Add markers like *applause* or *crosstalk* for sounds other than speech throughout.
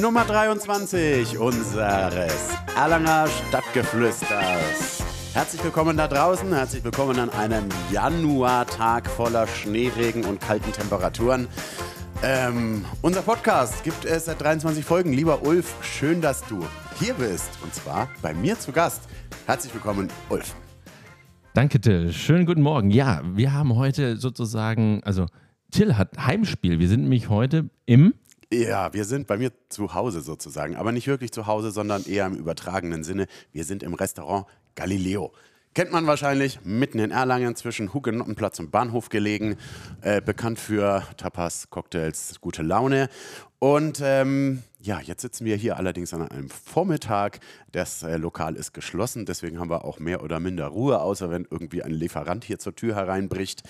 Nummer 23 unseres Erlanger Stadtgeflüsters. Herzlich willkommen da draußen, herzlich willkommen an einem Januartag voller Schneeregen und kalten Temperaturen. Ähm, unser Podcast gibt es seit 23 Folgen. Lieber Ulf, schön, dass du hier bist. Und zwar bei mir zu Gast. Herzlich willkommen, Ulf. Danke, Till. Schönen guten Morgen. Ja, wir haben heute sozusagen, also Till hat Heimspiel. Wir sind nämlich heute im ja, wir sind bei mir zu Hause sozusagen, aber nicht wirklich zu Hause, sondern eher im übertragenen Sinne. Wir sind im Restaurant Galileo. Kennt man wahrscheinlich, mitten in Erlangen zwischen Hugenottenplatz und Bahnhof gelegen. Äh, bekannt für Tapas, Cocktails, gute Laune. Und ähm, ja, jetzt sitzen wir hier allerdings an einem Vormittag. Das äh, Lokal ist geschlossen, deswegen haben wir auch mehr oder minder Ruhe, außer wenn irgendwie ein Lieferant hier zur Tür hereinbricht.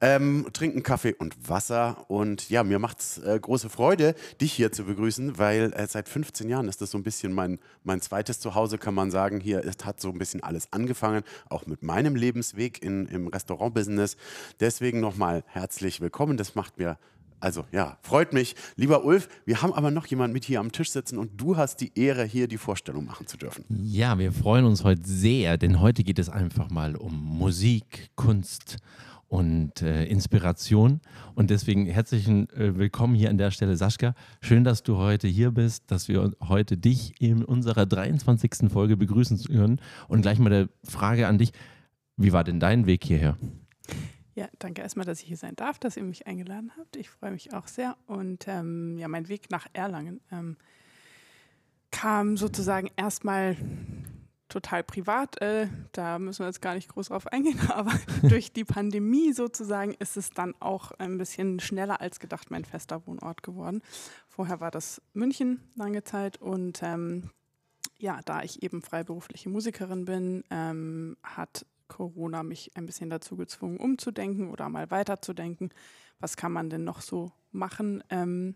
Ähm, trinken Kaffee und Wasser. Und ja, mir macht es äh, große Freude, dich hier zu begrüßen, weil äh, seit 15 Jahren ist das so ein bisschen mein, mein zweites Zuhause, kann man sagen. Hier ist, hat so ein bisschen alles angefangen, auch mit meinem Lebensweg in, im Restaurantbusiness. Deswegen nochmal herzlich willkommen. Das macht mir also ja, freut mich. Lieber Ulf, wir haben aber noch jemanden mit hier am Tisch sitzen und du hast die Ehre, hier die Vorstellung machen zu dürfen. Ja, wir freuen uns heute sehr, denn heute geht es einfach mal um Musik, Kunst und äh, Inspiration. Und deswegen herzlichen äh, Willkommen hier an der Stelle, Sascha. Schön, dass du heute hier bist, dass wir heute dich in unserer 23. Folge begrüßen können. Und gleich mal der Frage an dich, wie war denn dein Weg hierher? Ja, danke erstmal, dass ich hier sein darf, dass ihr mich eingeladen habt. Ich freue mich auch sehr. Und ähm, ja, mein Weg nach Erlangen ähm, kam sozusagen erstmal total privat. Äh, da müssen wir jetzt gar nicht groß drauf eingehen, *laughs* aber *laughs* durch die Pandemie sozusagen ist es dann auch ein bisschen schneller als gedacht mein fester Wohnort geworden. Vorher war das München lange Zeit und ähm, ja, da ich eben freiberufliche Musikerin bin, ähm, hat Corona mich ein bisschen dazu gezwungen, umzudenken oder mal weiterzudenken. Was kann man denn noch so machen? Ähm,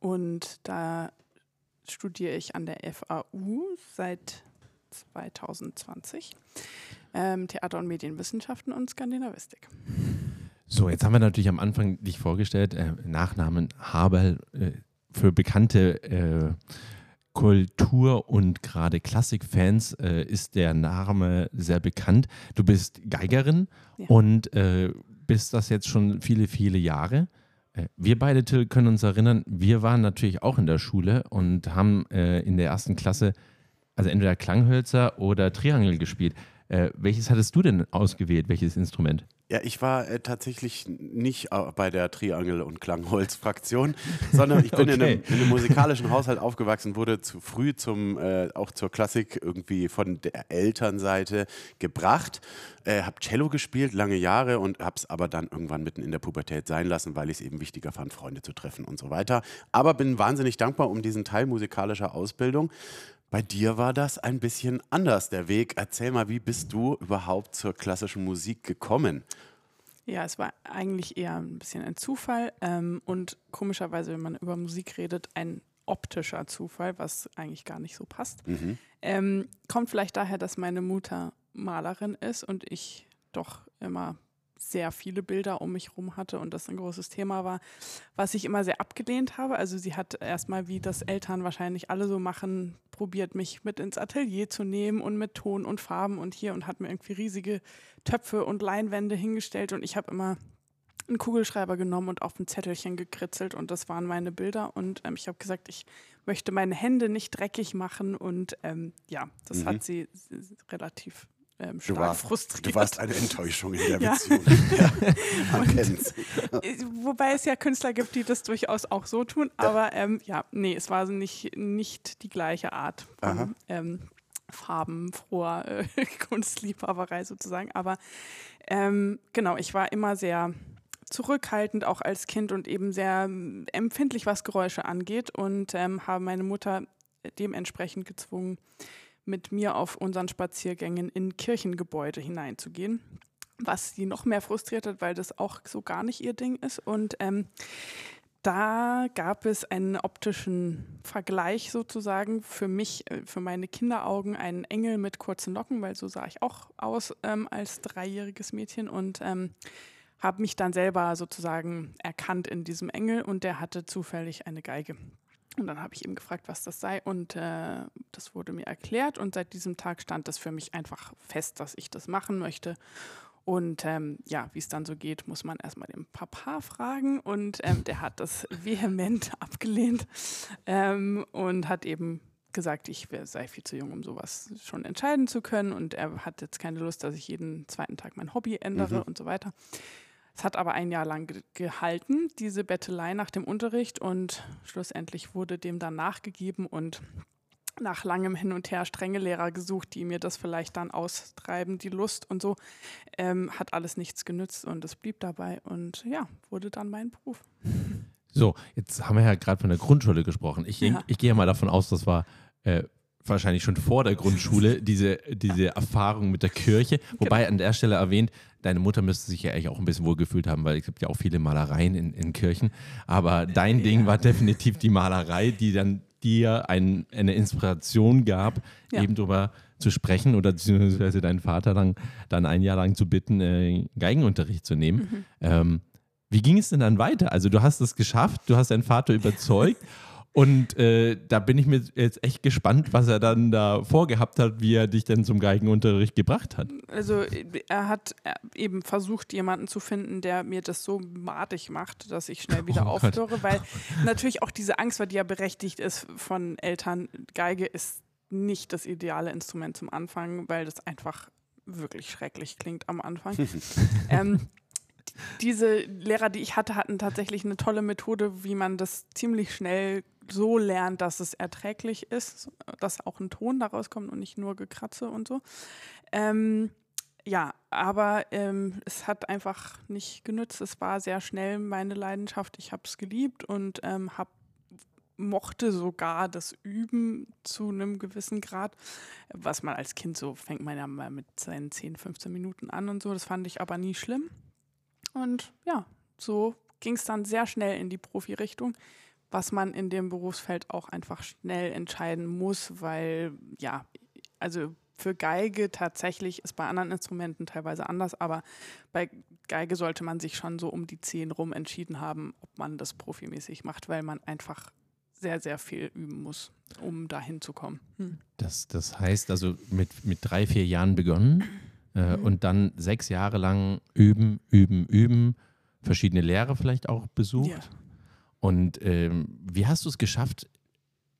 und da studiere ich an der FAU seit 2020 ähm, Theater- und Medienwissenschaften und Skandinavistik. So, jetzt haben wir natürlich am Anfang dich vorgestellt, äh, Nachnamen Haberl äh, für bekannte äh, Kultur- und gerade Klassikfans äh, ist der Name sehr bekannt. Du bist Geigerin ja. und äh, bist das jetzt schon viele, viele Jahre. Äh, wir beide Till, können uns erinnern, wir waren natürlich auch in der Schule und haben äh, in der ersten Klasse also entweder Klanghölzer oder Triangel gespielt. Äh, welches hattest du denn ausgewählt, welches Instrument? Ja, ich war äh, tatsächlich nicht bei der Triangel- und Klangholz-Fraktion, *laughs* sondern ich bin okay. in, einem, in, einem, musikalischen Haushalt aufgewachsen, wurde zu früh zum, äh, auch zur Klassik irgendwie von der Elternseite gebracht. Äh, habe Cello gespielt, lange Jahre und habe es aber dann irgendwann mitten in der Pubertät sein lassen, weil ich es eben wichtiger fand, Freunde zu treffen und so weiter. Aber bin wahnsinnig dankbar um diesen Teil musikalischer Ausbildung. Bei dir war das ein bisschen anders, der Weg. Erzähl mal, wie bist du überhaupt zur klassischen Musik gekommen? Ja, es war eigentlich eher ein bisschen ein Zufall ähm, und komischerweise, wenn man über Musik redet, ein optischer Zufall, was eigentlich gar nicht so passt. Mhm. Ähm, kommt vielleicht daher, dass meine Mutter Malerin ist und ich doch immer sehr viele Bilder um mich herum hatte und das ein großes Thema war, was ich immer sehr abgelehnt habe. Also sie hat erstmal, wie das Eltern wahrscheinlich alle so machen, probiert, mich mit ins Atelier zu nehmen und mit Ton und Farben und hier und hat mir irgendwie riesige Töpfe und Leinwände hingestellt und ich habe immer einen Kugelschreiber genommen und auf ein Zettelchen gekritzelt und das waren meine Bilder und ähm, ich habe gesagt, ich möchte meine Hände nicht dreckig machen und ähm, ja, das mhm. hat sie relativ ähm, du warst, frustriert. Du warst eine Enttäuschung in der *laughs* ja. Beziehung. *laughs* kennt's. Äh, wobei es ja Künstler gibt, die das durchaus auch so tun, aber ähm, ja, nee, es war nicht, nicht die gleiche Art von ähm, farbenfroher äh, *laughs* Kunstliebhaberei sozusagen. Aber ähm, genau, ich war immer sehr zurückhaltend, auch als Kind und eben sehr ähm, empfindlich, was Geräusche angeht und ähm, habe meine Mutter dementsprechend gezwungen, mit mir auf unseren Spaziergängen in Kirchengebäude hineinzugehen, was sie noch mehr frustriert hat, weil das auch so gar nicht ihr Ding ist. Und ähm, da gab es einen optischen Vergleich sozusagen für mich, äh, für meine Kinderaugen, einen Engel mit kurzen Locken, weil so sah ich auch aus ähm, als dreijähriges Mädchen und ähm, habe mich dann selber sozusagen erkannt in diesem Engel und der hatte zufällig eine Geige. Und dann habe ich eben gefragt, was das sei. Und äh, das wurde mir erklärt. Und seit diesem Tag stand es für mich einfach fest, dass ich das machen möchte. Und ähm, ja, wie es dann so geht, muss man erstmal den Papa fragen. Und ähm, der hat das *laughs* vehement abgelehnt ähm, und hat eben gesagt, ich sei viel zu jung, um sowas schon entscheiden zu können. Und er hat jetzt keine Lust, dass ich jeden zweiten Tag mein Hobby ändere Mhm. und so weiter. Es hat aber ein Jahr lang ge gehalten, diese Bettelei nach dem Unterricht. Und schlussendlich wurde dem dann nachgegeben und nach langem Hin und Her strenge Lehrer gesucht, die mir das vielleicht dann austreiben, die Lust und so. Ähm, hat alles nichts genützt und es blieb dabei und ja, wurde dann mein Beruf. So, jetzt haben wir ja gerade von der Grundschule gesprochen. Ich, Ja. ich gehe mal davon aus, das war äh, wahrscheinlich schon vor der Grundschule, diese, diese Erfahrung mit der Kirche. Wobei an der Stelle erwähnt, deine Mutter müsste sich ja eigentlich auch ein bisschen wohlgefühlt haben, weil es gibt ja auch viele Malereien in, in Kirchen. Aber dein Ding war definitiv die Malerei, die dann dir ein, eine Inspiration gab, Ja. eben darüber zu sprechen oder beziehungsweise deinen Vater dann, dann ein Jahr lang zu bitten, äh, Geigenunterricht zu nehmen. Mhm. Ähm, wie ging es denn dann weiter? Also du hast es geschafft, du hast deinen Vater überzeugt *laughs* und äh, da bin ich mir jetzt echt gespannt, was er dann da vorgehabt hat, wie er dich denn zum Geigenunterricht gebracht hat. Also er hat äh, eben versucht, jemanden zu finden, der mir das so madig macht, dass ich schnell wieder Oh Gott. aufhöre, weil *laughs* natürlich auch diese Angst war, die ja berechtigt ist von Eltern. Geige ist nicht das ideale Instrument zum Anfang, weil das einfach wirklich schrecklich klingt am Anfang. *laughs* ähm, diese Lehrer, die ich hatte, hatten tatsächlich eine tolle Methode, wie man das ziemlich schnell so lernt, dass es erträglich ist, dass auch ein Ton daraus kommt und nicht nur Gekratze und so. Ähm, ja, aber ähm, es hat einfach nicht genützt. Es war sehr schnell meine Leidenschaft. Ich habe es geliebt und ähm, hab, mochte sogar das Üben zu einem gewissen Grad, was man als Kind so fängt man ja mal mit seinen 10, 15 Minuten an und so. Das fand ich aber nie schlimm. Und ja, so ging es dann sehr schnell in die Profi-Richtung, was man in dem Berufsfeld auch einfach schnell entscheiden muss, weil ja, also für Geige tatsächlich ist bei anderen Instrumenten teilweise anders, aber bei Geige sollte man sich schon so um die 10 rum entschieden haben, ob man das profimäßig macht, weil man einfach sehr, sehr viel üben muss, um dahin zu kommen. Hm. Das, das heißt also mit, mit drei, vier Jahren begonnen äh, Mhm. und dann sechs Jahre lang üben, üben, üben, verschiedene Lehrer vielleicht auch besucht. Ja. Und ähm, wie hast du es geschafft?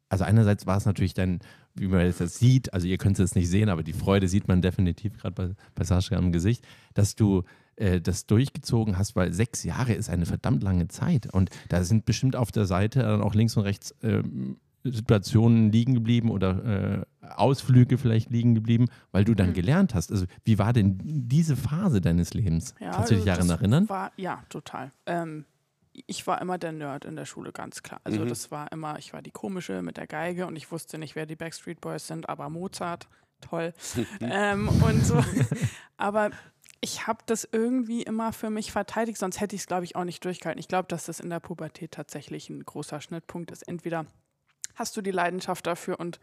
Also einerseits war es natürlich dann, wie man jetzt das sieht, also ihr könnt es jetzt nicht sehen, aber die Freude sieht man definitiv gerade bei, bei Sascha am Gesicht, dass du äh, das durchgezogen hast, weil sechs Jahre ist eine verdammt lange Zeit. Und da sind bestimmt auf der Seite dann auch links und rechts ähm, Situationen liegen geblieben oder äh, Ausflüge vielleicht liegen geblieben, weil du dann Mhm. gelernt hast. Also wie war denn diese Phase deines Lebens? Ja, Kannst du dich also daran erinnern? War, ja, total. Ähm, ich war immer der Nerd in der Schule, ganz klar. Also Mhm. das war immer, ich war die komische mit der Geige und ich wusste nicht, wer die Backstreet Boys sind, aber Mozart, toll. *laughs* ähm, und so. Aber ich habe das irgendwie immer für mich verteidigt, sonst hätte ich es, glaube ich, auch nicht durchgehalten. Ich glaube, dass das in der Pubertät tatsächlich ein großer Schnittpunkt ist. Entweder hast du die Leidenschaft dafür und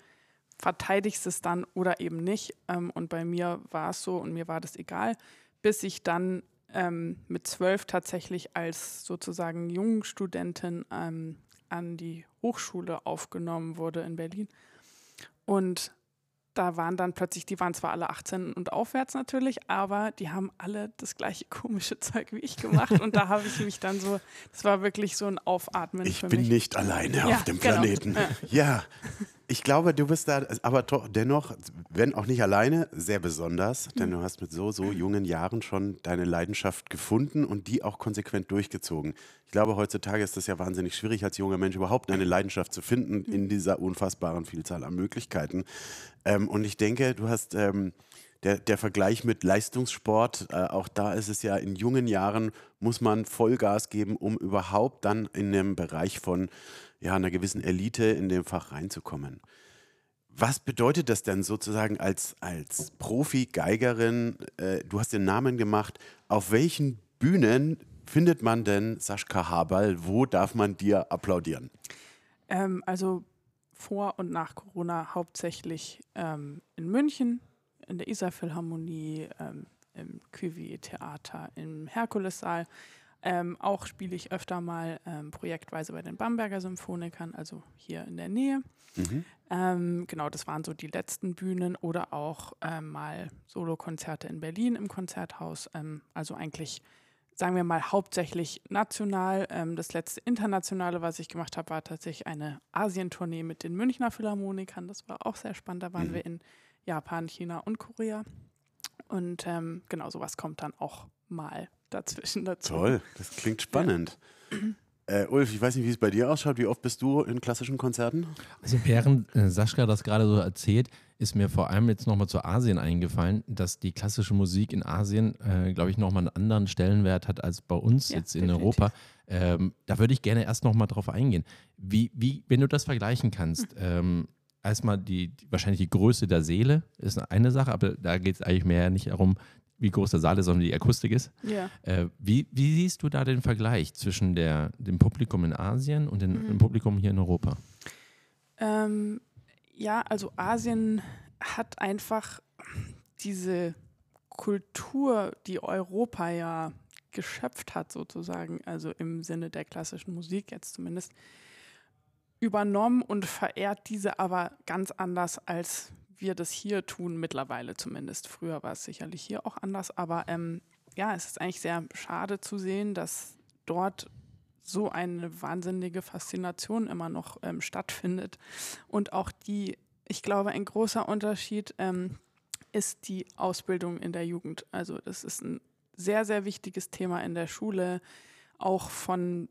verteidigst es dann oder eben nicht. Ähm, und bei mir war es so und mir war das egal, bis ich dann ähm, mit zwölf tatsächlich als sozusagen Jungstudentin ähm, an die Hochschule aufgenommen wurde in Berlin. Und da waren dann plötzlich, die waren zwar alle 18 und aufwärts natürlich, aber die haben alle das gleiche *laughs* komische Zeug wie ich gemacht. Und da habe ich mich dann so, das war wirklich so ein Aufatmen Ich für bin mich. nicht alleine Ja, auf dem genau. Planeten. Ja, ich glaube, du bist da, aber dennoch, wenn auch nicht alleine, sehr besonders, denn du hast mit so, so jungen Jahren schon deine Leidenschaft gefunden und die auch konsequent durchgezogen. Ich glaube, heutzutage ist es ja wahnsinnig schwierig, als junger Mensch überhaupt eine Leidenschaft zu finden in dieser unfassbaren Vielzahl an Möglichkeiten. Ähm, und ich denke, du hast ähm, der, der Vergleich mit Leistungssport, äh, auch da ist es ja, in jungen Jahren muss man Vollgas geben, um überhaupt dann in dem Bereich von ja, einer gewissen Elite in dem Fach reinzukommen. Was bedeutet das denn sozusagen als, als Profi-Geigerin? Äh, du hast den Namen gemacht. Auf welchen Bühnen findet man denn Sascha Haberl? Wo darf man dir applaudieren? Ähm, also vor und nach Corona hauptsächlich ähm, in München, in der Isar Philharmonie, ähm, im Cuvier Theater, im Herkulessaal. Ähm, auch spiele ich öfter mal ähm, projektweise bei den Bamberger Symphonikern, also hier in der Nähe. Mhm. Ähm, genau, das waren so die letzten Bühnen oder auch ähm, mal Solokonzerte in Berlin im Konzerthaus. Ähm, also eigentlich, sagen wir mal, hauptsächlich national. Ähm, das letzte internationale, was ich gemacht habe, war tatsächlich eine Asientournee mit den Münchner Philharmonikern. Das war auch sehr spannend. Da waren Mhm. wir in Japan, China und Korea. Und ähm, genau, sowas kommt dann auch mal dazwischen dazu. Toll, das klingt spannend. Äh, Ulf, ich weiß nicht, wie es bei dir ausschaut. Wie oft bist du in klassischen Konzerten? Also während äh, Sascha das gerade so erzählt, ist mir vor allem jetzt nochmal zu Asien eingefallen, dass die klassische Musik in Asien, äh, glaube ich, nochmal einen anderen Stellenwert hat als bei uns Ja, jetzt in definitiv. Europa. Ähm, da würde ich gerne erst nochmal drauf eingehen. Wie, wie, wenn du das vergleichen kannst, *laughs* ähm, erstmal die, die, wahrscheinlich die Größe der Seele ist eine Sache, aber da geht es eigentlich mehr nicht darum, wie groß der Saal ist, sondern die Akustik ist. Ja. Äh, wie, wie siehst du da den Vergleich zwischen der, dem Publikum in Asien und den, dem Publikum hier in Europa? Ähm, ja, also Asien hat einfach diese Kultur, die Europa ja geschöpft hat, sozusagen, also im Sinne der klassischen Musik jetzt zumindest, übernommen und verehrt diese aber ganz anders, als wir das hier tun, mittlerweile zumindest. Früher war es sicherlich hier auch anders, aber ähm, ja, es ist eigentlich sehr schade zu sehen, dass dort so eine wahnsinnige Faszination immer noch ähm, stattfindet. Und auch die, ich glaube, ein großer Unterschied ähm, ist die Ausbildung in der Jugend. Also das ist ein sehr, sehr wichtiges Thema in der Schule, auch von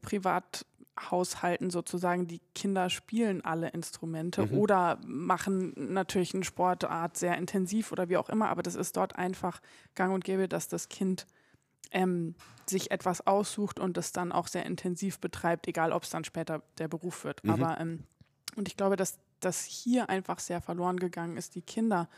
Privathaushalten sozusagen. Die Kinder spielen alle Instrumente Mhm. oder machen natürlich eine Sportart sehr intensiv oder wie auch immer, aber das ist dort einfach gang und gäbe, dass das Kind ähm, sich etwas aussucht und das dann auch sehr intensiv betreibt, egal ob es dann später der Beruf wird. Mhm. Aber ähm, und ich glaube, dass das hier einfach sehr verloren gegangen ist, die Kinder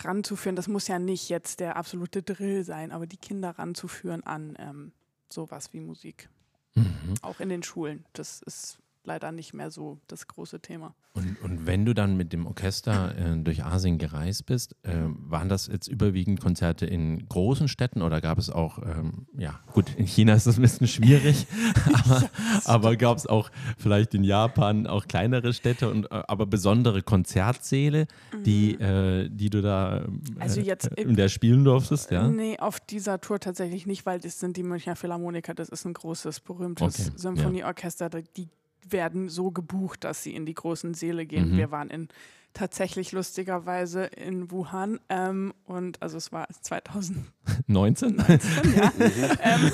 ranzuführen. Das muss ja nicht jetzt der absolute Drill sein, aber die Kinder ranzuführen an ähm, sowas wie Musik. Mhm. Auch in den Schulen. Das ist leider nicht mehr so das große Thema. Und, und wenn du dann mit dem Orchester äh, durch Asien gereist bist, äh, waren das jetzt überwiegend Konzerte in großen Städten oder gab es auch, ähm, ja gut, in China ist das ein bisschen schwierig, *laughs* aber, aber gab es auch vielleicht in Japan auch kleinere Städte und äh, aber besondere Konzertsäle, die, äh, die du da Mhm. Also jetzt äh, in der spielen durftest, ja? Nee, auf dieser Tour tatsächlich nicht, weil das sind die Münchner Philharmoniker, das ist ein großes, berühmtes Okay, ja. Symphonieorchester. da- Die werden so gebucht, dass sie in die großen Säle gehen. Mhm. Wir waren in tatsächlich lustigerweise in Wuhan und und also es war 2019, 19? *laughs* ja. *laughs* ähm,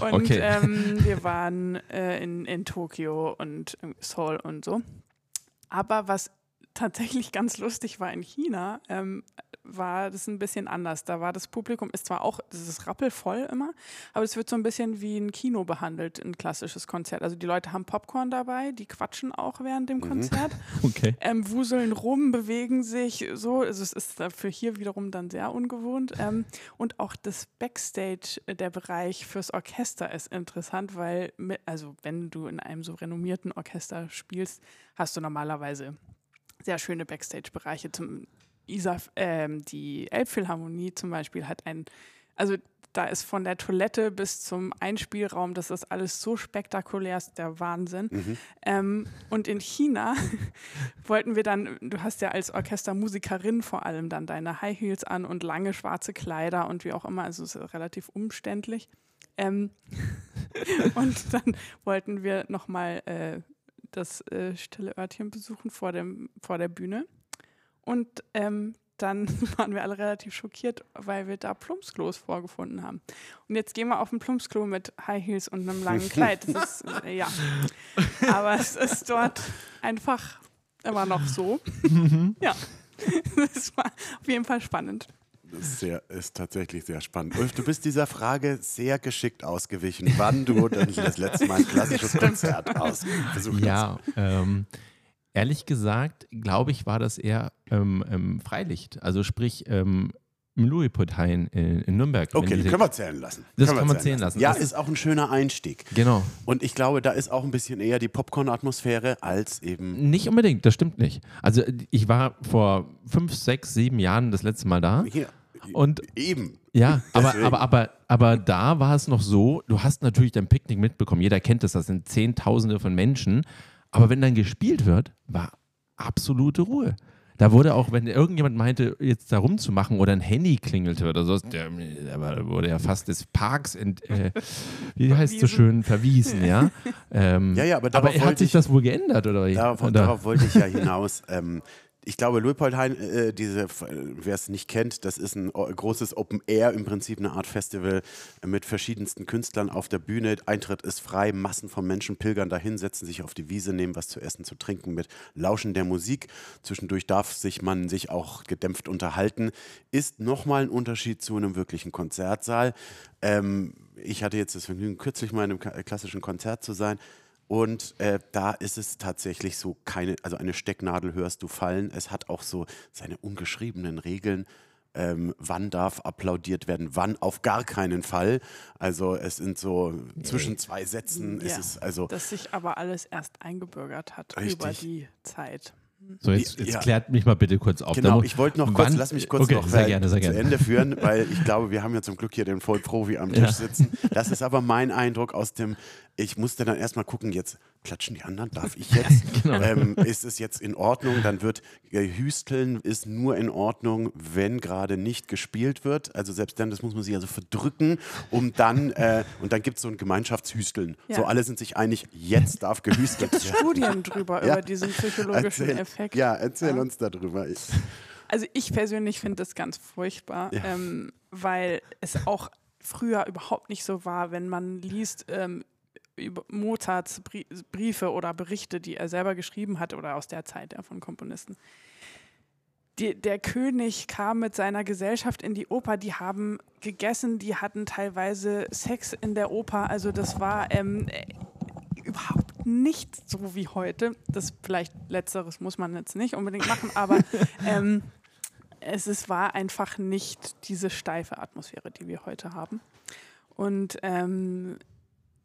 und Okay. ähm, wir waren äh, in, in Tokio und in Seoul und so. Aber was tatsächlich ganz lustig war in China, ähm, war das ein bisschen anders. Da war das Publikum, ist zwar auch, das ist rappelvoll immer, aber es wird so ein bisschen wie ein Kino behandelt, ein klassisches Konzert. Also die Leute haben Popcorn dabei, die quatschen auch während dem Konzert, *laughs* Okay. ähm, wuseln rum, bewegen sich so. Also es ist dafür hier wiederum dann sehr ungewohnt. Ähm, und auch das Backstage, äh, der Bereich fürs Orchester ist interessant, weil, mit, also wenn du in einem so renommierten Orchester spielst, hast du normalerweise sehr schöne Backstage-Bereiche. Zum Isar, ähm, die Elbphilharmonie zum Beispiel hat ein, also da ist von der Toilette bis zum Einspielraum, das ist alles so spektakulär, ist der Wahnsinn. Mhm. Ähm, und in China *laughs* wollten wir dann, du hast ja als Orchestermusikerin vor allem dann deine High Heels an und lange schwarze Kleider und wie auch immer, also es ist relativ umständlich. Ähm, *laughs* und dann wollten wir nochmal äh, das äh, stille Örtchen besuchen vor, dem, vor der Bühne. Und ähm, dann *laughs* waren wir alle relativ schockiert, weil wir da Plumpsklos vorgefunden haben. Und jetzt gehen wir auf ein Plumpsklo mit High Heels und einem langen Kleid. Das ist, *laughs* äh, ja. Aber es ist dort einfach immer noch so. ja. *laughs* Das war auf jeden Fall spannend. Das ist, sehr, ist tatsächlich sehr spannend. Ulf, du bist dieser Frage sehr geschickt ausgewichen, wann du denn das letzte Mal ein klassisches Konzert aus besucht hast. Ja, ähm, ehrlich gesagt, glaube ich, war das eher ähm, ähm, Freilicht. Also sprich, ähm, im Louis-Parteien in, in Nürnberg. Okay, diese- können wir zählen lassen. Das Können wir kann man zählen lassen. Ja, Das- ist auch ein schöner Einstieg. Genau. Und ich glaube, da ist auch ein bisschen eher die Popcorn-Atmosphäre als eben Nicht unbedingt, das stimmt nicht. Also ich war vor fünf, sechs, sieben Jahren das letzte Mal da. hier. Und Eben. Ja, aber, aber, aber, aber da war es noch so, du hast natürlich dein Picknick mitbekommen, jeder kennt das, das sind Zehntausende von Menschen, aber wenn dann gespielt wird, war absolute Ruhe. Da wurde auch, wenn irgendjemand meinte, jetzt da rumzumachen oder ein Handy klingelte oder so, der, der wurde ja fast des Parks, ent, äh, wie heißt es so schön, verwiesen, ja. *laughs* Ähm, Ja, ja, aber aber darauf hat wollte sich ich- das wohl geändert, oder? Darauf, oder? darauf wollte ich ja hinaus. ähm, ich glaube, Luitpoldhain, äh, diese, wer es nicht kennt, das ist ein o- großes Open Air, im Prinzip eine Art Festival äh, mit verschiedensten Künstlern auf der Bühne. Eintritt ist frei, Massen von Menschen pilgern dahin, setzen sich auf die Wiese, nehmen was zu essen, zu trinken mit Lauschen der Musik. Zwischendurch darf sich man sich auch gedämpft unterhalten. Ist nochmal ein Unterschied zu einem wirklichen Konzertsaal. Ähm, ich hatte jetzt das Vergnügen, kürzlich mal in einem klassischen Konzert zu sein. Und äh, da ist es tatsächlich so keine, also eine Stecknadel hörst du fallen. Es hat auch so seine ungeschriebenen Regeln. Ähm, wann darf applaudiert werden, wann auf gar keinen Fall. Also es sind so zwischen zwei Sätzen ist Ja, es also das sich aber alles erst eingebürgert hat Richtig. über die Zeit. So, jetzt, jetzt Ja. klärt mich mal bitte kurz auf. Genau, ich wollte noch kurz, Wann- lass mich kurz okay, noch sehr äh, gerne, sehr zu gerne. Ende führen, *laughs* weil ich glaube, wir haben ja zum Glück hier den Vollprofi am Tisch Ja. sitzen. Das ist aber mein Eindruck aus dem, ich musste dann erstmal gucken, jetzt klatschen die anderen, darf ich *laughs* jetzt? Genau. ähm, ist es jetzt in Ordnung? Dann wird äh, Hüsteln ist nur in Ordnung, wenn gerade nicht gespielt wird. Also selbst dann, das muss man sich also verdrücken, um dann, äh, und dann gibt es so ein Gemeinschaftshüsteln. Ja. So alle sind sich einig, jetzt darf gehüstelt werden. Studien drüber Ja. über diesen psychologischen Erzähl, Effekt. ja, erzähl Ja. uns darüber. Ich, Also ich persönlich finde das ganz furchtbar, Ja. ähm, weil es auch früher überhaupt nicht so war, wenn man liest ähm, über Mozarts Brie Briefe oder Berichte, die er selber geschrieben hat oder aus der Zeit ja, von Komponisten. Die, der König kam mit seiner Gesellschaft in die Oper, die haben gegessen, die hatten teilweise Sex in der Oper. Also das war ähm, äh, überhaupt nicht so wie heute. Das vielleicht letzteres muss man jetzt nicht unbedingt machen, aber *laughs* ähm, es ist, war einfach nicht diese steife Atmosphäre, die wir heute haben. Und ähm,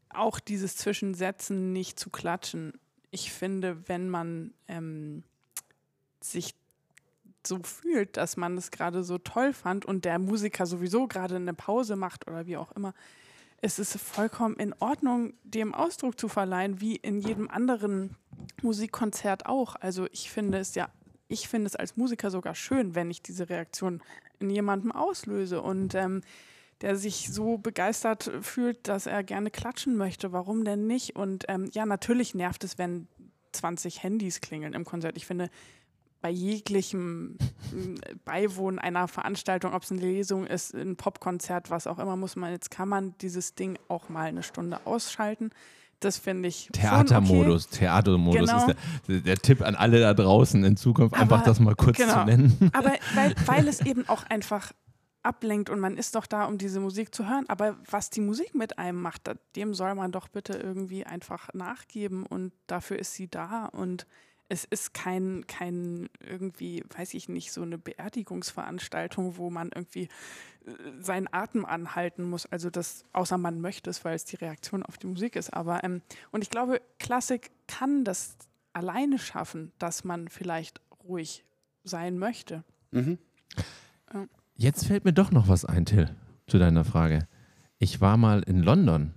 auch dieses Zwischensetzen nicht zu klatschen. Ich finde, wenn man ähm, sich so fühlt, dass man es gerade so toll fand und der Musiker sowieso gerade eine Pause macht oder wie auch immer, es ist vollkommen in Ordnung, dem Ausdruck zu verleihen, wie in jedem anderen Musikkonzert auch. Also ich finde es ja, ich finde es als Musiker sogar schön, wenn ich diese Reaktion in jemandem auslöse und ähm, der sich so begeistert fühlt, dass er gerne klatschen möchte. Warum denn nicht? Und ähm, ja, natürlich nervt es, wenn 20 Handys klingeln im Konzert. Ich finde, bei jeglichem m, Beiwohnen einer Veranstaltung, ob es eine Lesung ist, ein Popkonzert, was auch immer, muss man jetzt kann man dieses Ding auch mal eine Stunde ausschalten. Das finde ich Theatermodus, Theatermodus Genau. ist der, der Tipp an alle da draußen in Zukunft, einfach Aber- das mal kurz genau. zu nennen. Okay. *laughs* Aber weil, weil es eben auch einfach ablenkt und man ist doch da, um diese Musik zu hören. Aber was die Musik mit einem macht, dem soll man doch bitte irgendwie einfach nachgeben und dafür ist sie da und es ist kein, kein irgendwie, weiß ich nicht, so eine Beerdigungsveranstaltung, wo man irgendwie äh, seinen Atem anhalten muss. Also das, außer man möchte es, weil es die Reaktion auf die Musik ist. Aber ähm, und ich glaube, Klassik kann das alleine schaffen, dass man vielleicht ruhig sein möchte. mhm. Jetzt fällt mir doch noch was ein, Till, zu deiner Frage. Ich war mal in London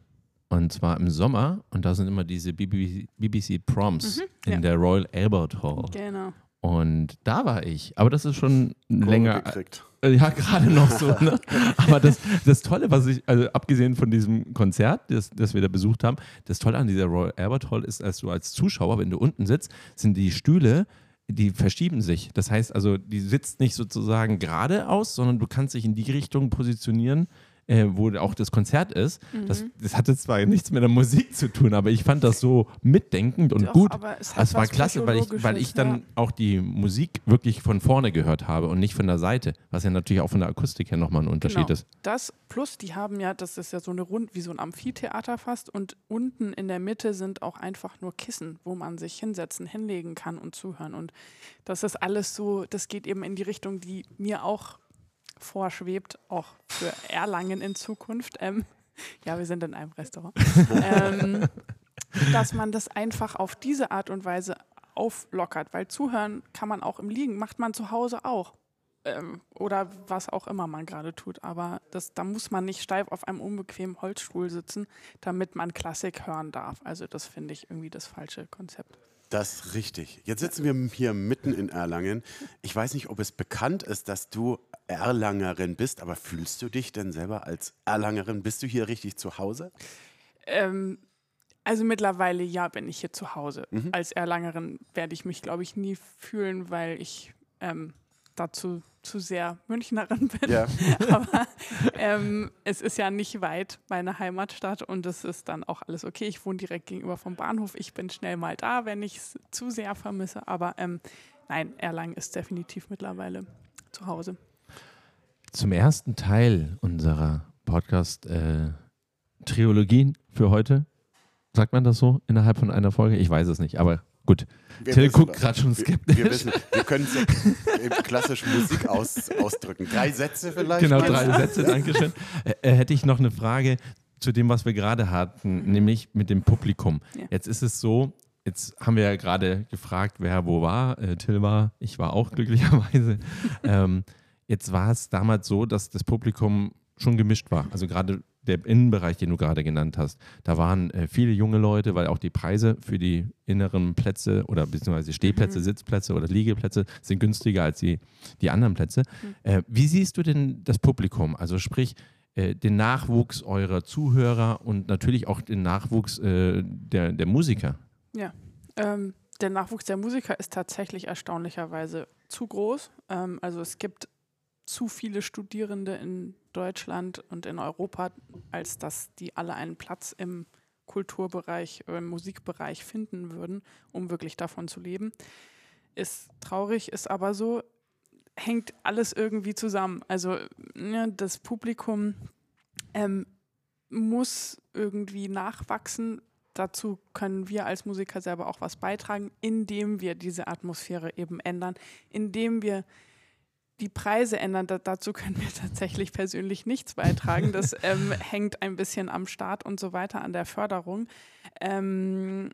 und zwar im Sommer und da sind immer diese BBC, BBC Proms Mhm, in ja. der Royal Albert Hall. Genau. Und da war ich. Aber das ist schon Kurve länger. gekriegt. Äh, Ja, gerade noch so. Ne? *laughs* Aber das, das Tolle, was ich, also abgesehen von diesem Konzert, das, das wir da besucht haben, das Tolle an dieser Royal Albert Hall ist, als du als Zuschauer, wenn du unten sitzt, sind die Stühle, die verschieben sich. Das heißt also, die sitzt nicht sozusagen geradeaus, sondern du kannst dich in die Richtung positionieren, äh, wo auch das Konzert ist. Das, Mhm. das hatte zwar nichts mit der Musik zu tun, aber ich fand das so mitdenkend und Doch, gut. aber es hat Es war klasse, weil ich, weil ich dann Psychologisches, auch die Musik wirklich von vorne gehört habe und nicht von der Seite, was ja natürlich auch von der Akustik her nochmal ein Unterschied Genau. ist. Das plus, die haben ja, das ist ja so eine Rund, wie so ein Amphitheater fast und unten in der Mitte sind auch einfach nur Kissen, wo man sich hinsetzen, hinlegen kann und zuhören. Und das ist alles so, das geht eben in die Richtung, die mir auch vorschwebt, auch für Erlangen in Zukunft. Ähm, ja, wir sind in einem Restaurant. *laughs* ähm, dass man das einfach auf diese Art und Weise auflockert, weil zuhören kann man auch im Liegen, macht man zu Hause auch. ähm, oder was auch immer man gerade tut. Aber das, da muss man nicht steif auf einem unbequemen Holzstuhl sitzen, damit man Klassik hören darf. Also das finde ich irgendwie das falsche Konzept. Das ist richtig. Jetzt sitzen wir hier mitten in Erlangen. Ich weiß nicht, ob es bekannt ist, dass du Erlangerin bist, aber fühlst du dich denn selber als Erlangerin? Bist du hier richtig zu Hause? Ähm, also mittlerweile ja, bin ich hier zu Hause. Mhm. Als Erlangerin werde ich mich, glaube ich, nie fühlen, weil ich ähm, dazu zu sehr Münchnerin *laughs* bin. Ja. *laughs* Aber ähm, es ist ja nicht weit meine Heimatstadt und es ist dann auch alles okay. Ich wohne direkt gegenüber vom Bahnhof. Ich bin schnell mal da, wenn ich es zu sehr vermisse. Aber ähm, nein, Erlangen ist definitiv mittlerweile zu Hause. Zum ersten Teil unserer Podcast-Triologien äh, für heute, sagt man das so innerhalb von einer Folge? Ich weiß es nicht, aber Gut. Wir Till guckt gerade schon skeptisch. Wir, wir, wissen, wir können es ja klassisch Musik aus, ausdrücken. Drei Sätze vielleicht? Genau, drei Sätze, danke schön. Äh, äh, hätte ich noch eine Frage zu dem, was wir gerade hatten, nämlich mit dem Publikum. Ja. Jetzt ist es so, jetzt haben wir ja gerade gefragt, wer wo war. Äh, Till war, ich war auch glücklicherweise. *laughs* ähm, jetzt war es damals so, dass das Publikum schon gemischt war. Also gerade der Innenbereich, den du gerade genannt hast, da waren äh, viele junge Leute, weil auch die Preise für die inneren Plätze oder beziehungsweise Stehplätze, mhm. Sitzplätze oder Liegeplätze sind günstiger als die, die anderen Plätze. Mhm. Äh, wie siehst du denn das Publikum? Also sprich, äh, den Nachwuchs eurer Zuhörer und natürlich auch den Nachwuchs äh, der, der Musiker? Ja, ähm, der Nachwuchs der Musiker ist tatsächlich erstaunlicherweise zu groß. Ähm, also es gibt zu viele Studierende in Deutschland und in Europa, als dass die alle einen Platz im Kulturbereich, im Musikbereich finden würden, um wirklich davon zu leben. Ist traurig, ist aber so, hängt alles irgendwie zusammen. Also ne, das Publikum ähm, muss irgendwie nachwachsen. Dazu können wir als Musiker selber auch was beitragen, indem wir diese Atmosphäre eben ändern, indem wir die Preise ändern, da, dazu können wir *laughs* tatsächlich persönlich nichts beitragen. Das *laughs* ähm, hängt ein bisschen am Staat und so weiter, an der Förderung. Ähm,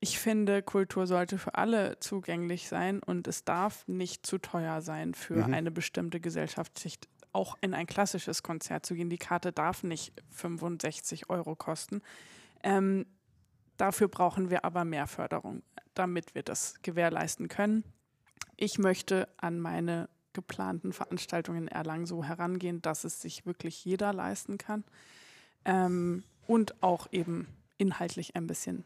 ich finde, Kultur sollte für alle zugänglich sein und es darf nicht zu teuer sein für mhm. eine bestimmte Gesellschaft, sich auch in ein klassisches Konzert zu gehen. Die Karte darf nicht 65 Euro kosten. Ähm, dafür brauchen wir aber mehr Förderung, damit wir das gewährleisten können. Ich möchte an meine geplanten Veranstaltungen in Erlangen so herangehen, dass es sich wirklich jeder leisten kann ähm, und auch eben inhaltlich ein bisschen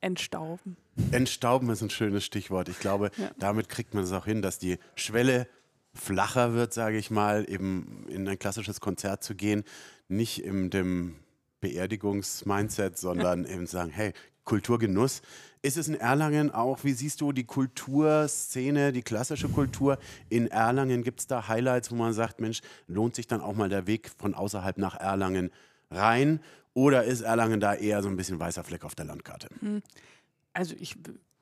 entstauben. Entstauben ist ein schönes Stichwort. Ich glaube, ja. damit kriegt man es auch hin, dass die Schwelle flacher wird, sage ich mal, eben in ein klassisches Konzert zu gehen, nicht in dem Beerdigungsmindset, sondern eben sagen, hey, Kulturgenuss. Ist es in Erlangen auch, wie siehst du die Kulturszene, die klassische Kultur in Erlangen? Gibt es da Highlights, wo man sagt, Mensch, lohnt sich dann auch mal der Weg von außerhalb nach Erlangen rein? Oder ist Erlangen da eher so ein bisschen weißer Fleck auf der Landkarte? Hm. Also ich